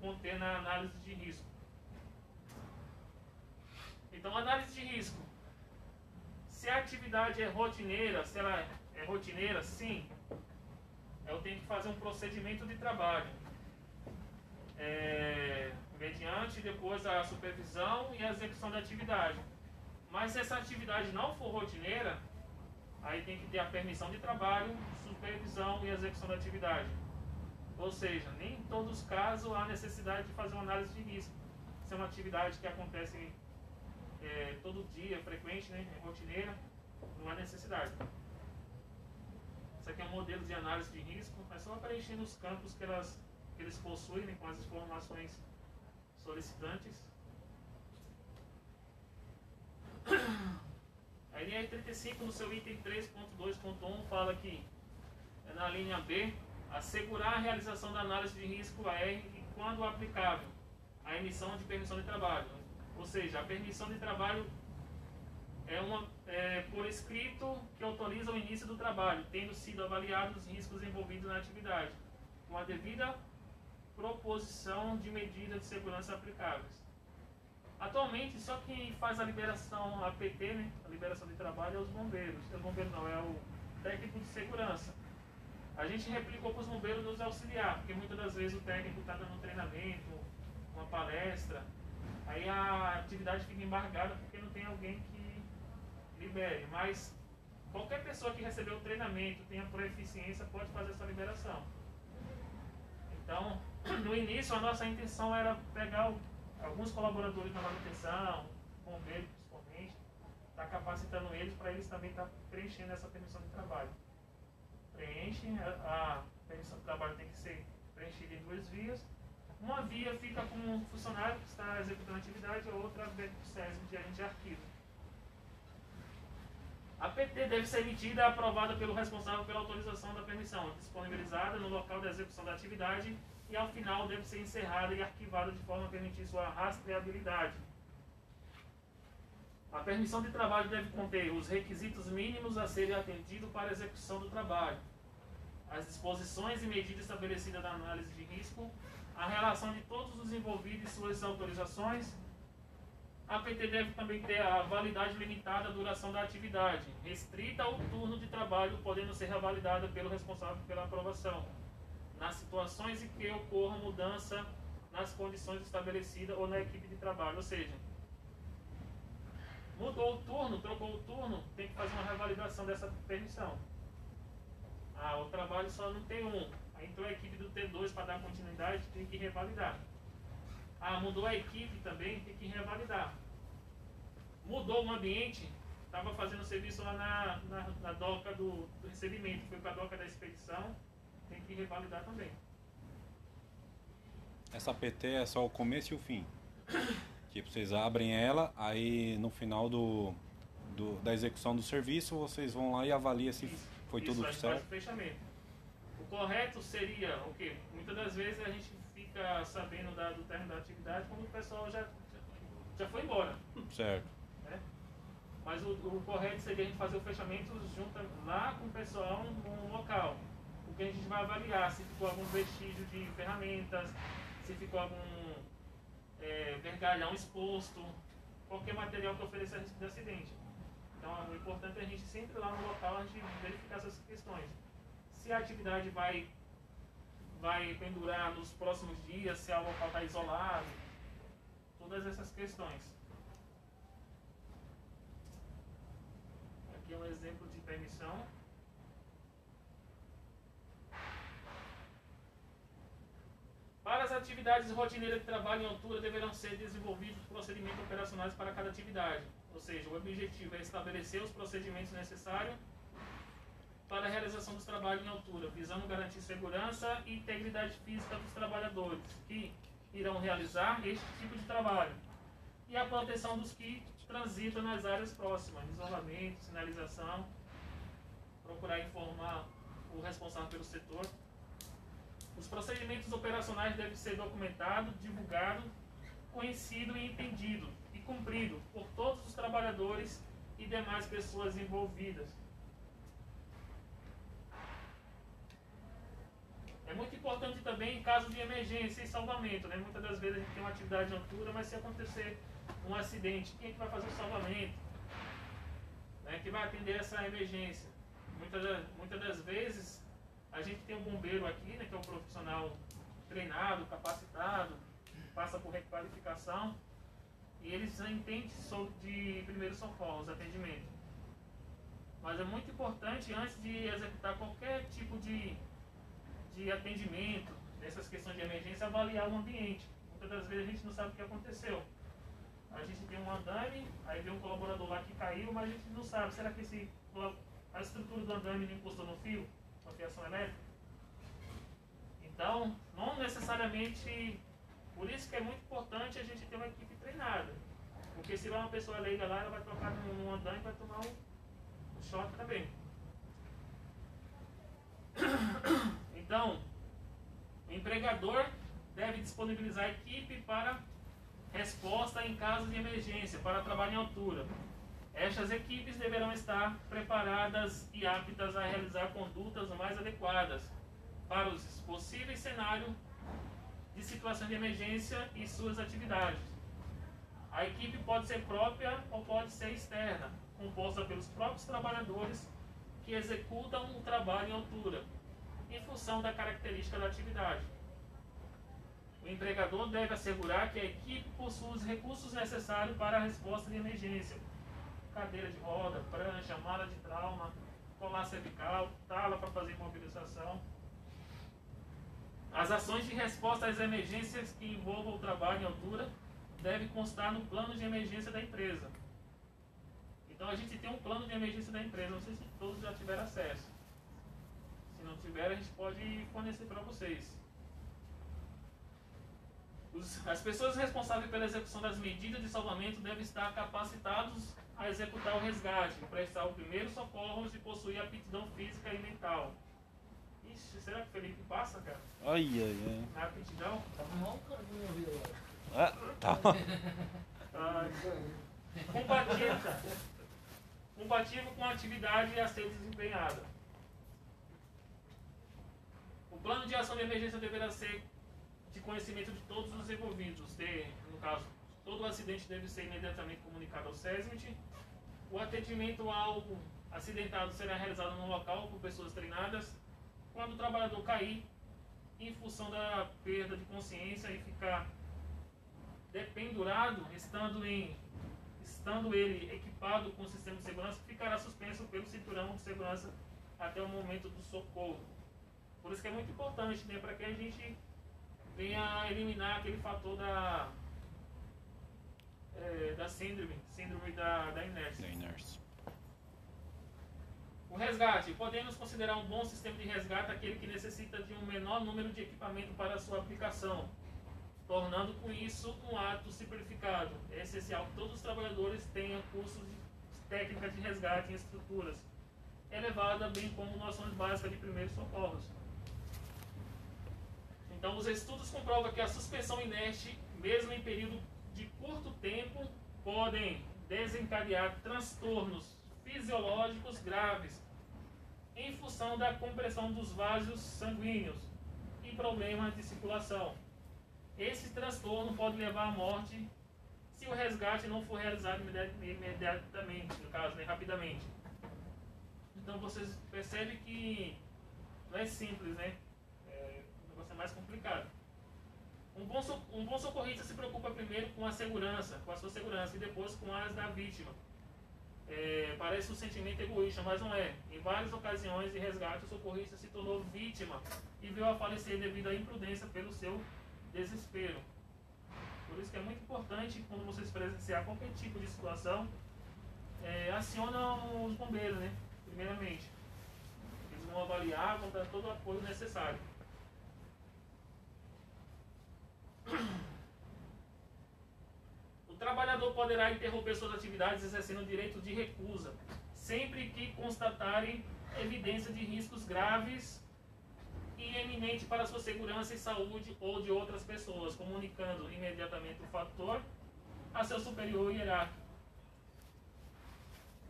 conter na análise de risco. Então, análise de risco. Se a atividade é rotineira, se ela é rotineira, sim, eu tenho que fazer um procedimento de trabalho. É, mediante depois a supervisão e a execução da atividade. Mas se essa atividade não for rotineira, aí tem que ter a permissão de trabalho, supervisão e execução da atividade. Ou seja, nem em todos os casos há necessidade de fazer uma análise de risco. Se é uma atividade que acontece é, todo dia, frequente, né, é rotineira, não há necessidade. Isso aqui é um modelo de análise de risco, é só preenchendo os campos que, elas, que eles possuem né, com as informações solicitantes. Aí NR35, no seu item 3.2.1, fala que, é na linha B, assegurar a realização da análise de risco AR e, quando aplicável, a emissão de permissão de trabalho. Ou seja, a permissão de trabalho é uma é, por escrito que autoriza o início do trabalho, tendo sido avaliados os riscos envolvidos na atividade, com a devida proposição de medidas de segurança aplicáveis. Atualmente, só quem faz a liberação APT, né, a liberação de trabalho, é os bombeiros. É os bombeiros não, é o técnico de segurança. A gente replicou para os bombeiros nos auxiliar, porque muitas das vezes o técnico está dando um treinamento, uma palestra, aí a atividade fica embargada porque não tem alguém que libere. Mas qualquer pessoa que recebeu o treinamento, tenha proeficiência, pode fazer essa liberação. Então, no início, a nossa intenção era pegar alguns colaboradores da manutenção, bombeiros principalmente, está capacitando eles para eles também estar tá preenchendo essa permissão de trabalho. Preenche, a, a permissão de trabalho tem que ser preenchida em duas vias. Uma via fica com um funcionário que está executando a atividade, a outra vem com o SESB de agente de arquivo. A PT deve ser emitida e aprovada pelo responsável pela autorização da permissão, disponibilizada no local da execução da atividade e ao final deve ser encerrada e arquivada de forma a permitir sua rastreabilidade. A permissão de trabalho deve conter os requisitos mínimos a serem atendidos para a execução do trabalho, as disposições e medidas estabelecidas na análise de risco, a relação de todos os envolvidos e suas autorizações. A PT deve também ter a validade limitada, a duração da atividade, restrita ao turno de trabalho, podendo ser revalidada pelo responsável pela aprovação nas situações em que ocorra mudança nas condições estabelecidas ou na equipe de trabalho. Ou seja, mudou o turno, trocou o turno, tem que fazer uma revalidação dessa permissão. Ah, o trabalho só não tem um. Aí entrou a equipe do T2 para dar continuidade, tem que revalidar. Ah, mudou a equipe também, tem que revalidar. Mudou o ambiente, estava fazendo serviço lá na, na, na doca do, do recebimento, foi para a doca da expedição, tem que revalidar também. Essa PT é só o começo e o fim. tipo, vocês abrem ela, aí no final do, do, da execução do serviço, vocês vão lá e avaliam se Isso, foi isso, tudo certo. O correto seria o quê? Muitas das vezes a gente fica sabendo da, do término da atividade quando o pessoal já, já foi embora. Certo. Né? Mas o, o correto seria a gente fazer o fechamento junto lá com o pessoal no local que a gente vai avaliar se ficou algum vestígio de ferramentas, se ficou algum é, vergalhão exposto, qualquer material que ofereça risco de acidente. Então, o importante é a gente sempre lá no local a gente verificar essas questões. Se a atividade vai, vai pendurar nos próximos dias, se o local está isolado, todas essas questões. Aqui é um exemplo de permissão. Para as atividades rotineiras de trabalho em altura, deverão ser desenvolvidos procedimentos operacionais para cada atividade. Ou seja, o objetivo é estabelecer os procedimentos necessários para a realização dos trabalhos em altura, visando garantir segurança e integridade física dos trabalhadores que irão realizar este tipo de trabalho e a proteção dos que transitam nas áreas próximas, isolamento, sinalização, procurar informar o responsável pelo setor os procedimentos operacionais devem ser documentados, divulgados, conhecido e entendido e cumprido por todos os trabalhadores e demais pessoas envolvidas. É muito importante também em caso de emergência e salvamento. Né? Muitas das vezes a gente tem uma atividade de altura, mas se acontecer um acidente, quem é que vai fazer o salvamento? Né? Que vai atender essa emergência? Muitas, muitas das vezes a gente tem um bombeiro aqui, né, que é um profissional treinado, capacitado, passa por requalificação e eles entendem de primeiros socorros, atendimento. Mas é muito importante, antes de executar qualquer tipo de, de atendimento, nessas questões de emergência, avaliar o ambiente. Muitas das vezes a gente não sabe o que aconteceu. A gente tem um andame, aí vem um colaborador lá que caiu, mas a gente não sabe, será que esse, a estrutura do andame não encostou no fio? Com fiação elétrica. Então, não necessariamente. Por isso que é muito importante a gente ter uma equipe treinada. Porque se vai uma pessoa leiga lá, ela vai trocar num, andame e vai tomar um, choque também. Então, o empregador deve disponibilizar equipe para resposta em caso de emergência, para trabalho em altura. Estas equipes deverão estar preparadas e aptas a realizar condutas mais adequadas para os possíveis cenários de situação de emergência e suas atividades. A equipe pode ser própria ou pode ser externa, composta pelos próprios trabalhadores que executam o trabalho em altura, em função da característica da atividade. O empregador deve assegurar que a equipe possui os recursos necessários para a resposta de emergência. Cadeira de roda, prancha, mala de trauma, colar cervical, tala para fazer imobilização. As ações de resposta às emergências que envolvam o trabalho em altura devem constar no plano de emergência da empresa. Então a gente tem um plano de emergência da empresa, não sei se todos já tiveram acesso. Se não tiver, a gente pode fornecer para vocês. As pessoas responsáveis pela execução das medidas de salvamento devem estar capacitados executar o resgate, prestar o primeiro socorro e possuir aptidão física e mental. Ixi, será que o Felipe passa, cara? Ai, ai, Na aptidão? Tava mal ouvido agora. ai. Ah, tá. Ah, combativo, combativo com a atividade a ser desempenhada. O plano de ação de emergência deverá ser de conhecimento de todos os envolvidos. De, no caso, todo acidente deve ser imediatamente comunicado ao SESMIT. O atendimento ao acidentado será realizado no local por pessoas treinadas. Quando o trabalhador cair, em função da perda de consciência e ficar dependurado, estando, em, estando ele equipado com o sistema de segurança, ficará suspenso pelo cinturão de segurança até o momento do socorro. Por isso que é muito importante, né, para que a gente venha eliminar aquele fator da, é, da síndrome, síndrome da, da inércia. Da inércia. O resgate. Podemos considerar um bom sistema de resgate aquele que necessita de um menor número de equipamento para sua aplicação, tornando com isso um ato simplificado. É essencial que todos os trabalhadores tenham cursos de técnica de resgate em estruturas elevada, bem como noções básicas de primeiros socorros. Então, os estudos comprovam que a suspensão inerte, mesmo em período de curto tempo, podem desencadear transtornos fisiológicos graves em função da compressão dos vasos sanguíneos e problemas de circulação. Esse transtorno pode levar à morte se o resgate não for realizado imedi- imediatamente, no caso, né, rapidamente. Então vocês percebem que não é simples, né? É, o negócio é mais complicado. Um bom, so- um bom socorrista se preocupa primeiro com a segurança, com a sua segurança, e depois com as da vítima. É, parece um sentimento egoísta, mas não é. Em várias ocasiões de resgate, o socorrista se tornou vítima e veio a falecer devido à imprudência pelo seu desespero. Por isso que é muito importante, quando vocês presenciar qualquer tipo de situação, é, os bombeiros, né? Primeiramente. Eles vão avaliar, vão dar todo o apoio necessário. O trabalhador poderá interromper suas atividades exercendo o direito de recusa, sempre que constatarem evidência de riscos graves e eminente para sua segurança e saúde ou de outras pessoas, comunicando imediatamente o fator a seu superior hierárquico.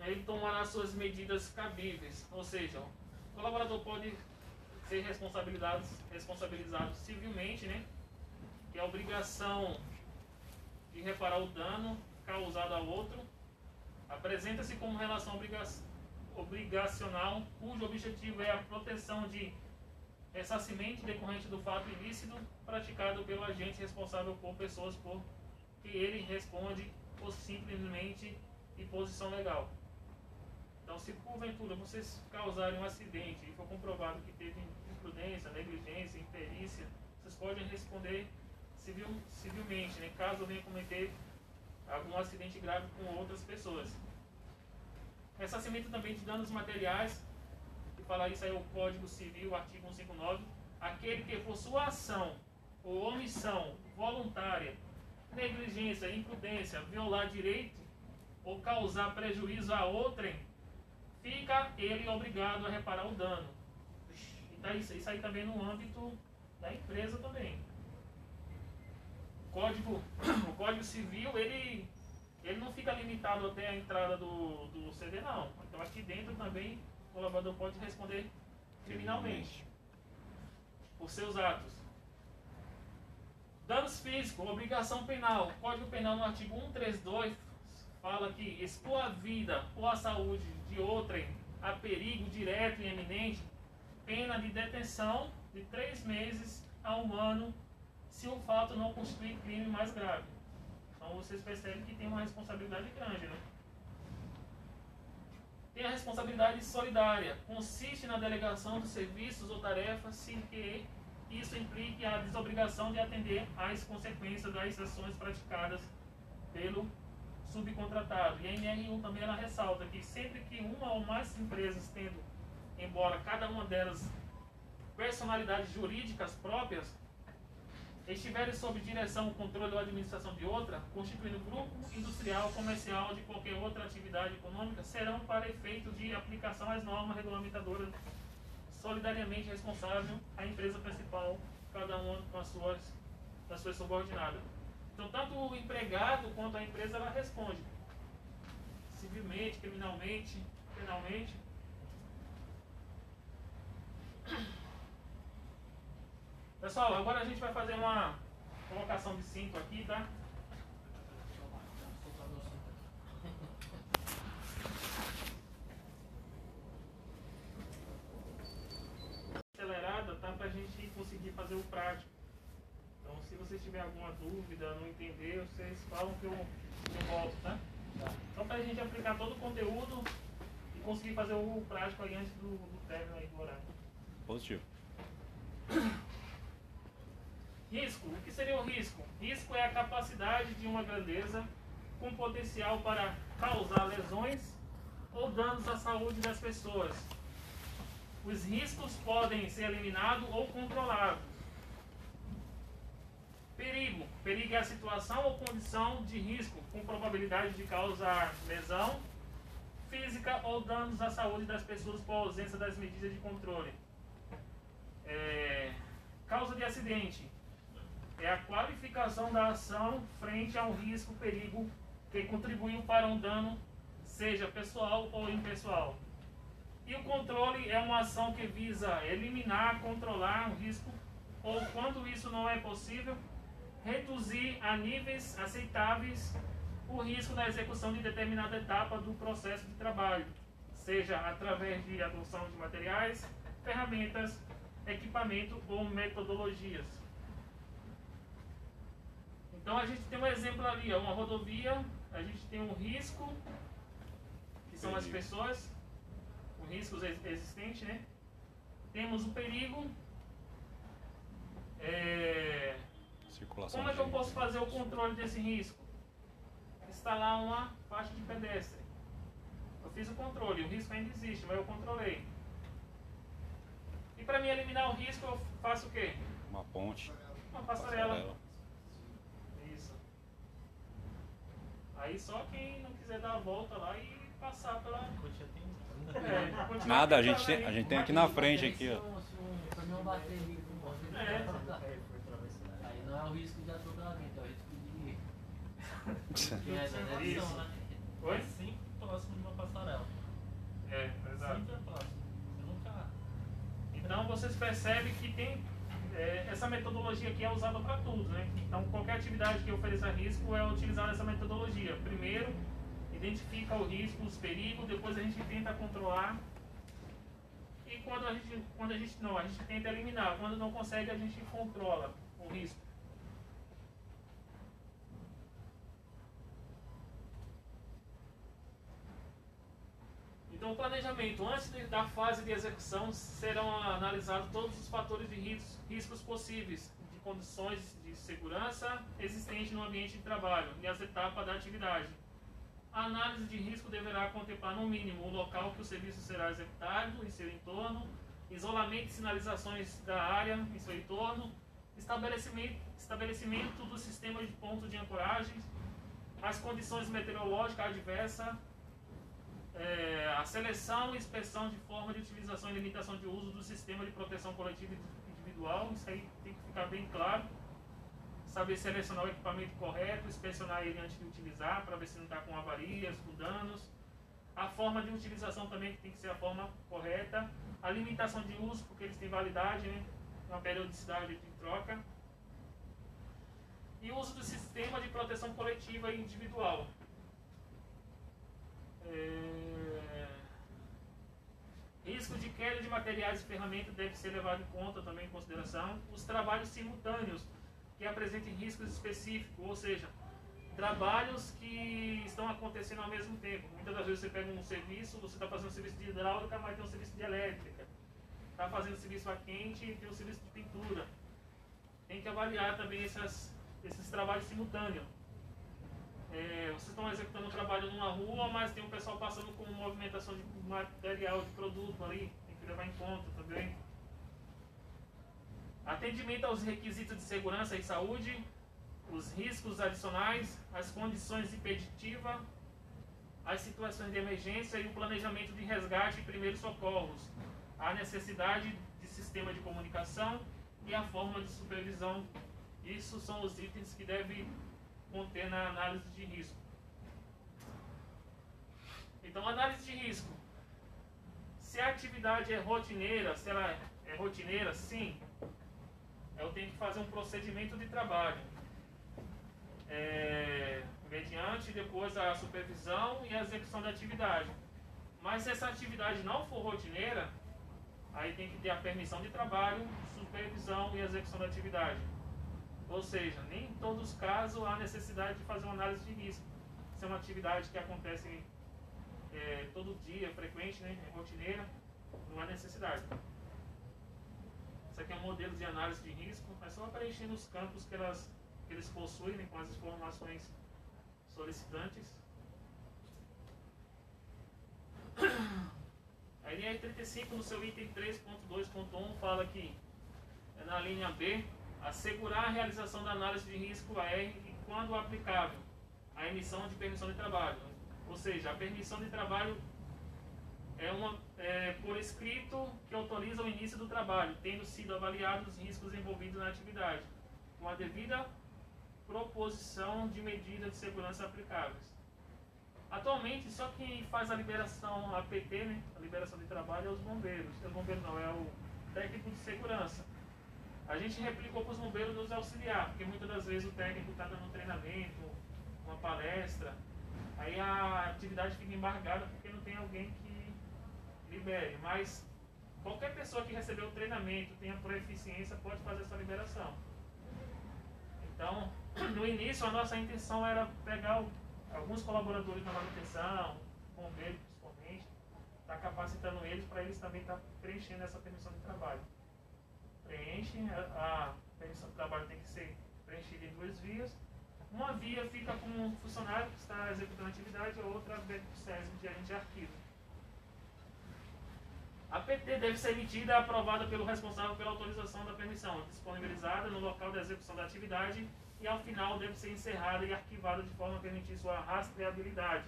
Ele tomará suas medidas cabíveis, ou seja, o colaborador pode ser responsabilizado, responsabilizado civilmente, né? É a obrigação de reparar o dano causado a outro, apresenta-se como relação obriga obrigacional, cujo objetivo é a proteção de ressarcimento decorrente do fato ilícito praticado pelo agente responsável por pessoas por que ele responde ou simplesmente imposição legal. Então, se porventura vocês causarem um acidente e for comprovado que teve imprudência, negligência, imperícia, vocês podem responder civil, civilmente, né, caso venha cometer algum acidente grave com outras pessoas. Ressarcimento também de danos materiais, que fala isso aí o Código Civil, artigo 159, aquele que por sua ação ou omissão voluntária, negligência, imprudência, violar direito ou causar prejuízo a outrem, fica ele obrigado a reparar o dano. Então isso, isso aí também no âmbito da empresa também. O código, o código civil, ele, ele não fica limitado até a entrada do, do CD não. Então aqui dentro também o colaborador pode responder criminalmente por seus atos. Danos físicos, obrigação penal. Código Penal no artigo 132 fala que expor a vida ou a saúde de outrem a perigo direto e eminente, pena de detenção de três meses a um ano, se o fato não constituir crime mais grave. Então vocês percebem que tem uma responsabilidade grande, né? Tem a responsabilidade solidária. Consiste na delegação de serviços ou tarefas sem que isso implique a desobrigação de atender às consequências das ações praticadas pelo subcontratado. E a NR1 também ela ressalta que sempre que uma ou mais empresas tendo, embora cada uma delas personalidades jurídicas próprias, estiverem sob direção, controle ou administração de outra, constituindo grupo industrial, comercial de qualquer outra atividade econômica, serão para efeito de aplicação às normas regulamentadoras solidariamente responsável a empresa principal, cada uma com as suas, com as suas subordinadas. Então, tanto o empregado quanto a empresa ela responde civilmente, criminalmente, penalmente. Pessoal, agora a gente vai fazer uma colocação de cinto aqui, tá? Acelerada, tá? Pra gente conseguir fazer o prático. Então, se vocês tiverem alguma dúvida, não entender, vocês falam que eu, eu volto, tá? Só pra gente aplicar todo o conteúdo e conseguir fazer o prático aí antes do, do término aí do horário. Positivo. Risco. O que seria o risco? Risco é a capacidade de uma grandeza com potencial para causar lesões ou danos à saúde das pessoas. Os riscos podem ser eliminados ou controlados. Perigo. Perigo é a situação ou condição de risco com probabilidade de causar lesão física ou danos à saúde das pessoas por ausência das medidas de controle. É, causa de acidente é a qualificação da ação frente a um risco, perigo que contribuiu para um dano, seja pessoal ou impessoal. E o controle é uma ação que visa eliminar, controlar um risco, ou quando isso não é possível, reduzir a níveis aceitáveis o risco da execução de determinada etapa do processo de trabalho, seja através de adoção de materiais, ferramentas, equipamento ou metodologias. Então a gente tem um exemplo ali, ó, uma rodovia, a gente tem um risco, que são as pessoas, o risco ex- existente, né? Temos o perigo. É, Circulação como é que eu posso fazer o controle desse risco? Instalar uma faixa de pedestre. Eu fiz o controle, o risco ainda existe, mas eu controlei. E para mim eliminar o risco, eu faço o quê? Uma ponte. Uma passarela. Isso. Aí só quem não quiser dar a volta lá e passar pela. Continua tem- É, Nada, a gente tem, a gente tem aqui na frente aqui, ó. Se caminhão bater ali com você, aí não é o risco de atropelamento, é o risco de. né? Oi? É sempre próximo de uma passarela. É, exato. Sempre é próximo. Você nunca. Então vocês percebem que tem é, essa metodologia aqui é usada para tudo, né? Então qualquer atividade que ofereça risco é utilizar essa metodologia. Primeiro identifica o risco, os perigos, depois a gente tenta controlar. E quando a gente, quando a gente não, a gente tenta eliminar. Quando não consegue, a gente controla o risco. O planejamento, antes de- da fase de execução, serão analisados todos os fatores de ris- riscos possíveis, de condições de segurança existentes no ambiente de trabalho e as etapas da atividade. A análise de risco deverá contemplar, no mínimo, o local que o serviço será executado em seu entorno, isolamento e sinalizações da área em seu entorno, estabelecimento, estabelecimento do sistema de pontos de ancoragem, as condições meteorológicas adversas, É, a seleção e inspeção de forma de utilização e limitação de uso do sistema de proteção coletiva e individual, isso aí tem que ficar bem claro. Saber selecionar o equipamento correto, inspecionar ele antes de utilizar, para ver se não está com avarias, com danos. A forma de utilização também que tem que ser a forma correta. A limitação de uso, porque eles têm validade, né? uma periodicidade de troca. E o uso do sistema de proteção coletiva e individual. É... Risco de queda de materiais e ferramentas deve ser levado em conta também em consideração. Os trabalhos simultâneos que apresentem riscos específicos, ou seja, trabalhos que estão acontecendo ao mesmo tempo. Muitas das vezes você pega um serviço, você está fazendo um serviço de hidráulica, mas tem um serviço de elétrica. Está fazendo serviço a quente e tem um serviço de pintura. Tem que avaliar também essas, esses trabalhos simultâneos. É, vocês estão executando um trabalho numa rua, mas tem um pessoal passando com movimentação de material, de produto ali, tem que levar em conta também. Atendimento aos requisitos de segurança e saúde, os riscos adicionais, as condições impeditivas, as situações de emergência e o planejamento de resgate e primeiros socorros, a necessidade de sistema de comunicação e a forma de supervisão. Isso são os itens que devem conter na análise de risco. Então, análise de risco. Se a atividade é rotineira, se ela é rotineira, sim, eu tenho que fazer um procedimento de trabalho. É, mediante depois a supervisão e a execução da atividade. Mas se essa atividade não for rotineira, aí tem que ter a permissão de trabalho, supervisão e execução da atividade. Ou seja, nem em todos os casos há necessidade de fazer uma análise de risco. Se é uma atividade que acontece é, todo dia, frequente, né, rotineira, não há necessidade. Isso aqui é um modelo de análise de risco, é só preenchendo os campos que, elas, que eles possuem né, com as informações solicitantes. A NR35, no seu item 3.2.1, fala que é na linha B, assegurar a realização da análise de risco AR e, quando aplicável, a emissão de permissão de trabalho. Ou seja, a permissão de trabalho é uma é, por escrito que autoriza o início do trabalho, tendo sido avaliados os riscos envolvidos na atividade, com a devida proposição de medidas de segurança aplicáveis. Atualmente, só quem faz a liberação APT, né, a liberação de trabalho, é os bombeiros. Os bombeiros não, é o técnico de segurança. A gente replicou para os bombeiros nos auxiliar, porque muitas das vezes o técnico está dando um treinamento, uma palestra, aí a atividade fica embargada porque não tem alguém que libere. Mas qualquer pessoa que recebeu o treinamento, tenha proeficiência, pode fazer essa liberação. Então, no início, a nossa intenção era pegar alguns colaboradores da manutenção, bombeiros principalmente, estar tá capacitando eles para eles também estar tá preenchendo essa permissão de trabalho preenche, a permissão de trabalho tem que ser preenchida em duas vias. Uma via fica com um funcionário que está executando a atividade, a outra vem com o SESB de agente de arquivo. A PT deve ser emitida e aprovada pelo responsável pela autorização da permissão, disponibilizada no local da execução da atividade e, ao final, deve ser encerrada e arquivada de forma a permitir sua rastreabilidade.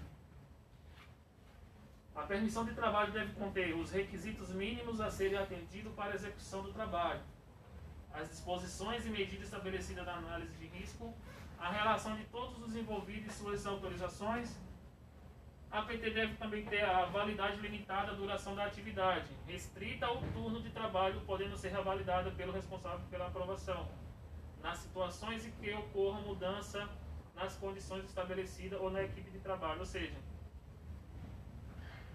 A permissão de trabalho deve conter os requisitos mínimos a serem atendidos para a execução do trabalho, as disposições e medidas estabelecidas na análise de risco, a relação de todos os envolvidos e suas autorizações. A PT deve também ter a validade limitada à duração da atividade, restrita ao turno de trabalho, podendo ser revalidada pelo responsável pela aprovação, nas situações em que ocorra mudança nas condições estabelecidas ou na equipe de trabalho, ou seja,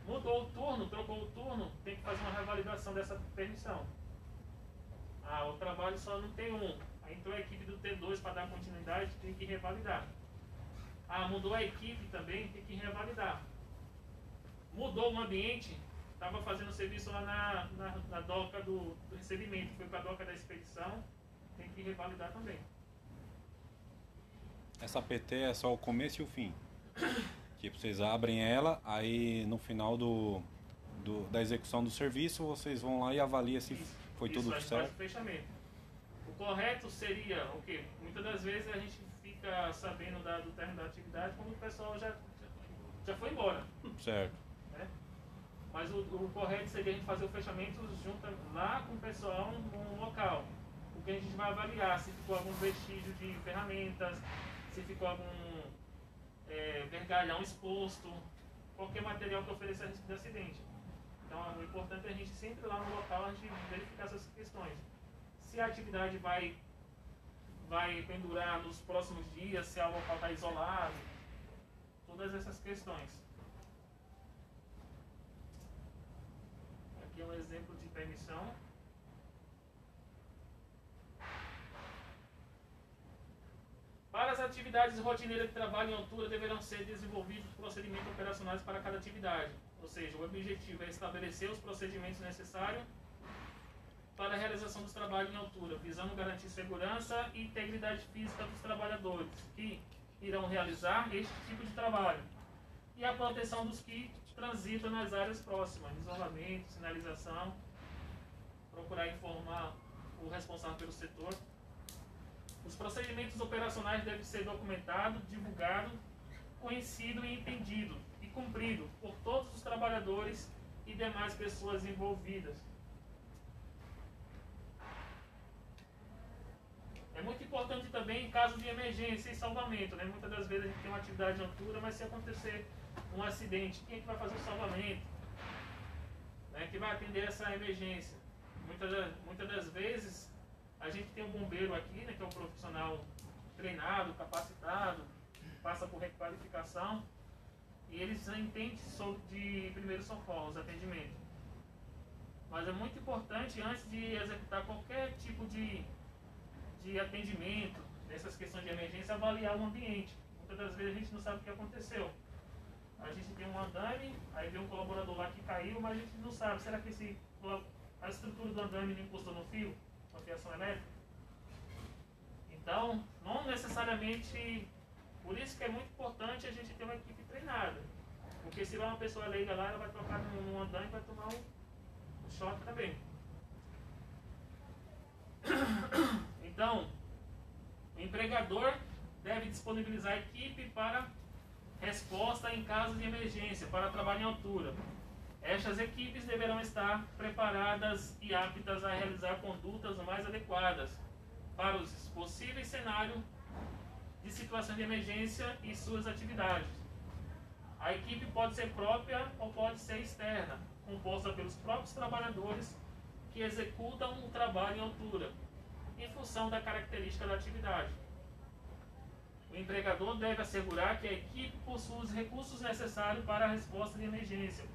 Mudou o turno, trocou o turno, tem que fazer uma revalidação dessa permissão. Ah, o trabalho só não tem um. Aí entrou a equipe do T2 para dar continuidade, tem que revalidar. Ah, mudou a equipe também, tem que revalidar. Mudou o ambiente, estava fazendo serviço lá na, na, na doca do, do, recebimento, foi para a doca da expedição, tem que revalidar também. Essa PT é só o começo e o fim? Tipo, vocês abrem ela, aí no final do, do, da execução do serviço, vocês vão lá e avaliam se Isso, foi isso, tudo certo. o fechamento. O correto seria o quê? Muitas das vezes a gente fica sabendo da, do término da atividade quando o pessoal já, já, foi embora. Certo. Né? Mas o, o correto seria a gente fazer o fechamento junto lá com o pessoal no local. Porque a gente vai avaliar se ficou algum vestígio de ferramentas, se ficou algum é, vergalhão exposto, qualquer material que ofereça risco de acidente. Então, o importante é a gente sempre lá no local a gente verificar essas questões. Se a atividade vai, vai pendurar nos próximos dias, se o local está isolado, todas essas questões. Aqui é um exemplo de permissão. Para as atividades rotineiras de trabalho em altura, deverão ser desenvolvidos procedimentos operacionais para cada atividade. Ou seja, o objetivo é estabelecer os procedimentos necessários para a realização dos trabalhos em altura, visando garantir segurança e integridade física dos trabalhadores que irão realizar este tipo de trabalho e a proteção dos que transitam nas áreas próximas, isolamento, sinalização, procurar informar o responsável pelo setor. Os procedimentos operacionais devem ser documentados, divulgados, conhecido e entendido e cumprido por todos os trabalhadores e demais pessoas envolvidas. É muito importante também em caso de emergência e salvamento. Né? Muitas das vezes a gente tem uma atividade de altura, mas se acontecer um acidente, quem é que vai fazer o salvamento? Né? Que vai atender essa emergência? Muitas, das- muitas das vezes a gente tem um bombeiro aqui, né, que é um profissional treinado, capacitado, passa por requalificação e eles entendem de primeiros socorros, atendimento. Mas é muito importante, antes de executar qualquer tipo de, de atendimento, nessas questões de emergência, avaliar o ambiente. Muitas das vezes a gente não sabe o que aconteceu. A gente tem um andame, aí vem um colaborador lá que caiu, mas a gente não sabe, será que esse, a estrutura do andame não encostou no fio, com a fiação elétrica? Então, não necessariamente, por isso que é muito importante a gente ter uma equipe treinada. Porque se vai uma pessoa leiga lá, ela vai tocar num, andame e vai tomar um, um choque também. Então, o empregador deve disponibilizar equipe para resposta em caso de emergência, para trabalho em altura. Estas equipes deverão estar preparadas e aptas a realizar condutas mais adequadas para os possíveis cenários de situação de emergência e suas atividades. A equipe pode ser própria ou pode ser externa, composta pelos próprios trabalhadores que executam o trabalho em altura, em função da característica da atividade. O empregador deve assegurar que a equipe possui os recursos necessários para a resposta de emergência.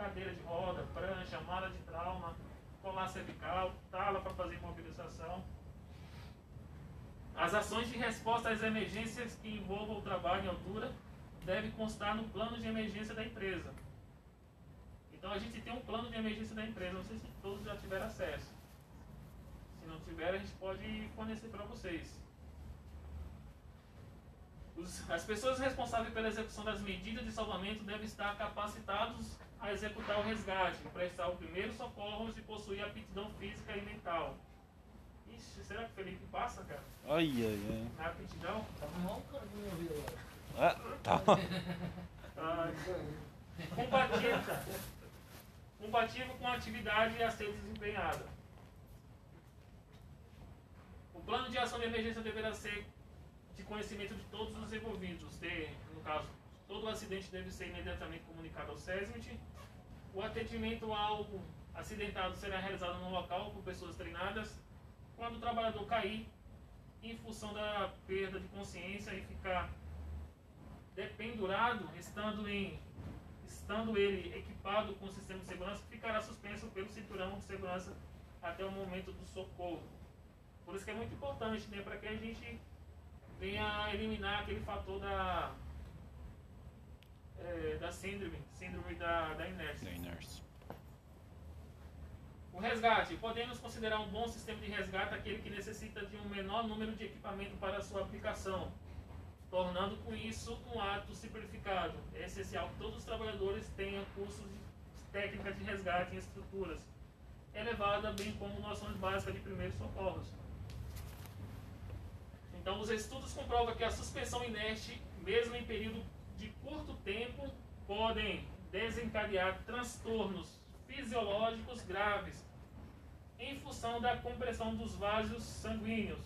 Cadeira de roda, prancha, mala de trauma, colar cervical, tala para fazer imobilização. As ações de resposta às emergências que envolvam o trabalho em altura devem constar no plano de emergência da empresa. Então a gente tem um plano de emergência da empresa, não sei se todos já tiveram acesso. Se não tiver, a gente pode fornecer para vocês. As pessoas responsáveis pela execução das medidas de salvamento devem estar capacitados a executar o resgate, prestar o primeiro socorro e possuir aptidão física e mental. Ixi, será que o Felipe passa, cara? Ai, ai, Na aptidão? Tá mal, cara, que eu ouvi agora. ai. Ah, tá. Ah, combativo, combativo com a atividade a ser desempenhada. O plano de ação de emergência deverá ser de conhecimento de todos os envolvidos. De, no caso, todo acidente deve ser imediatamente comunicado ao SESMIT. O atendimento ao acidentado será realizado no local por pessoas treinadas. Quando o trabalhador cair, em função da perda de consciência e ficar dependurado, estando, em, estando ele equipado com o sistema de segurança, ficará suspenso pelo cinturão de segurança até o momento do socorro. Por isso que é muito importante, né, para que a gente venha eliminar aquele fator da, é, da síndrome, síndrome da, da inércia. Da inércia. O resgate. Podemos considerar um bom sistema de resgate aquele que necessita de um menor número de equipamento para sua aplicação, tornando com isso um ato simplificado. É essencial que todos os trabalhadores tenham cursos de técnicas de resgate em estruturas elevada, bem como noções básicas de primeiros socorros. Então, os estudos comprovam que a suspensão inerte, mesmo em período de curto tempo, podem desencadear transtornos fisiológicos graves em função da compressão dos vasos sanguíneos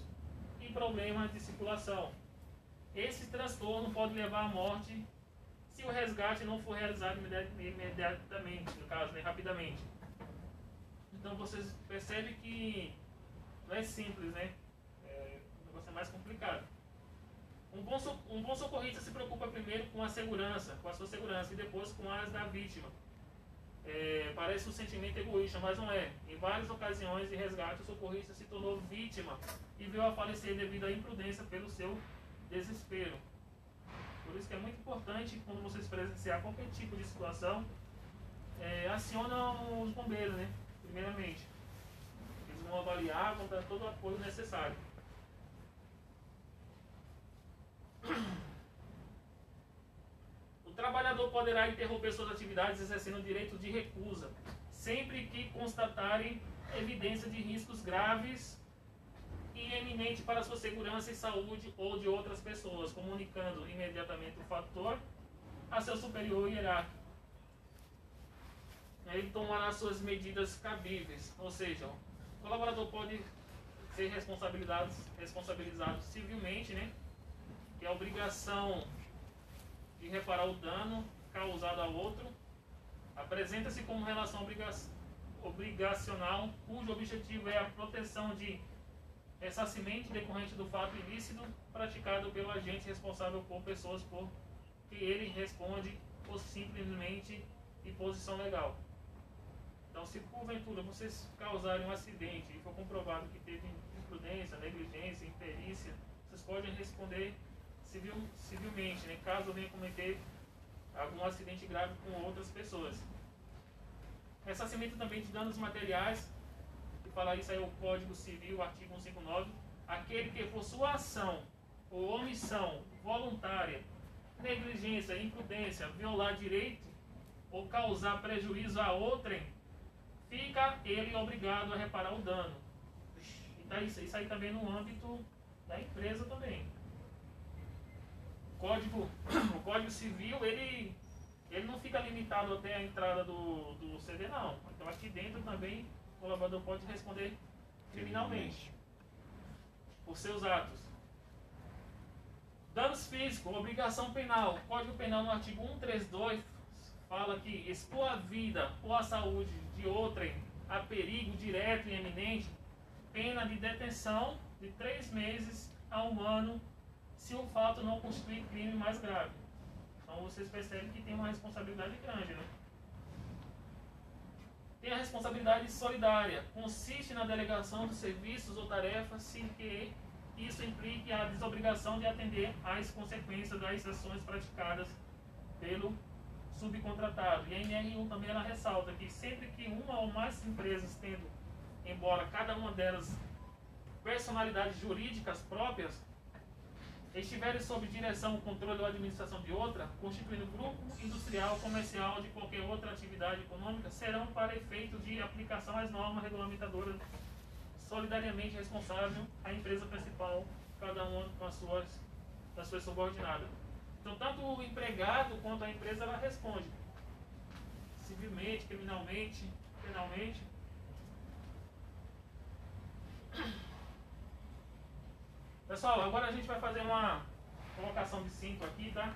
e problemas de circulação. Esse transtorno pode levar à morte se o resgate não for realizado imedi- imediatamente, no caso, né, rapidamente. Então vocês percebem que não é simples, né? É, o negócio é mais complicado. Um bom, so- um bom socorrista se preocupa primeiro com a segurança, com a sua segurança, e depois com as da vítima. É, parece um sentimento egoísta, mas não é. Em várias ocasiões de resgate, o socorrista se tornou vítima e veio a falecer devido à imprudência pelo seu desespero. Por isso que é muito importante, quando vocês presenciar qualquer tipo de situação, é, acionam os bombeiros, né? Primeiramente. Eles vão avaliar, vão dar todo o apoio necessário. O trabalhador poderá interromper suas atividades exercendo o direito de recusa, sempre que constatarem evidência de riscos graves e eminente para sua segurança e saúde ou de outras pessoas, comunicando imediatamente o fator a seu superior hierárquico. Ele tomará suas medidas cabíveis, ou seja, o colaborador pode ser responsabilizado, responsabilizado civilmente, né? Que é a obrigação de reparar o dano causado a outro, apresenta-se como relação obriga obrigacional, cujo objetivo é a proteção de ressarcimento decorrente do fato ilícito praticado pelo agente responsável por pessoas por que ele responde por simplesmente imposição legal. Então, se porventura vocês causarem um acidente e for comprovado que teve imprudência, negligência, imperícia, vocês podem responder civil, civilmente, né, caso venha cometer algum acidente grave com outras pessoas. Ressarcimento também de danos materiais, que fala isso aí o Código Civil, artigo 159, aquele que por sua ação ou omissão voluntária, negligência, imprudência, violar direito ou causar prejuízo a outrem, fica ele obrigado a reparar o dano. E tá isso, isso aí também no âmbito da empresa também. O Código, o Código Civil, ele, ele não fica limitado até a entrada do, do CD, não. Então aqui dentro também o colaborador pode responder criminalmente por seus atos. Danos físicos, obrigação penal. Código Penal no artigo 132 fala que expor a vida ou a saúde de outrem a perigo direto e eminente, pena de detenção de três meses a um ano, se o fato não constituir crime mais grave. Então vocês percebem que tem uma responsabilidade grande, né? Tem a responsabilidade solidária. Consiste na delegação de serviços ou tarefas sem que isso implique a desobrigação de atender às consequências das ações praticadas pelo subcontratado. E a NR1 também ela ressalta que sempre que uma ou mais empresas tendo, embora cada uma delas personalidades jurídicas próprias, estiverem sob direção, controle ou administração de outra, constituindo grupo industrial, comercial de qualquer outra atividade econômica, serão para efeito de aplicação às normas regulamentadoras solidariamente responsável a empresa principal, cada uma com as suas, com as suas subordinadas. Então, tanto o empregado quanto a empresa ela responde civilmente, criminalmente, penalmente. Pessoal, agora a gente vai fazer uma colocação de cinto aqui, tá?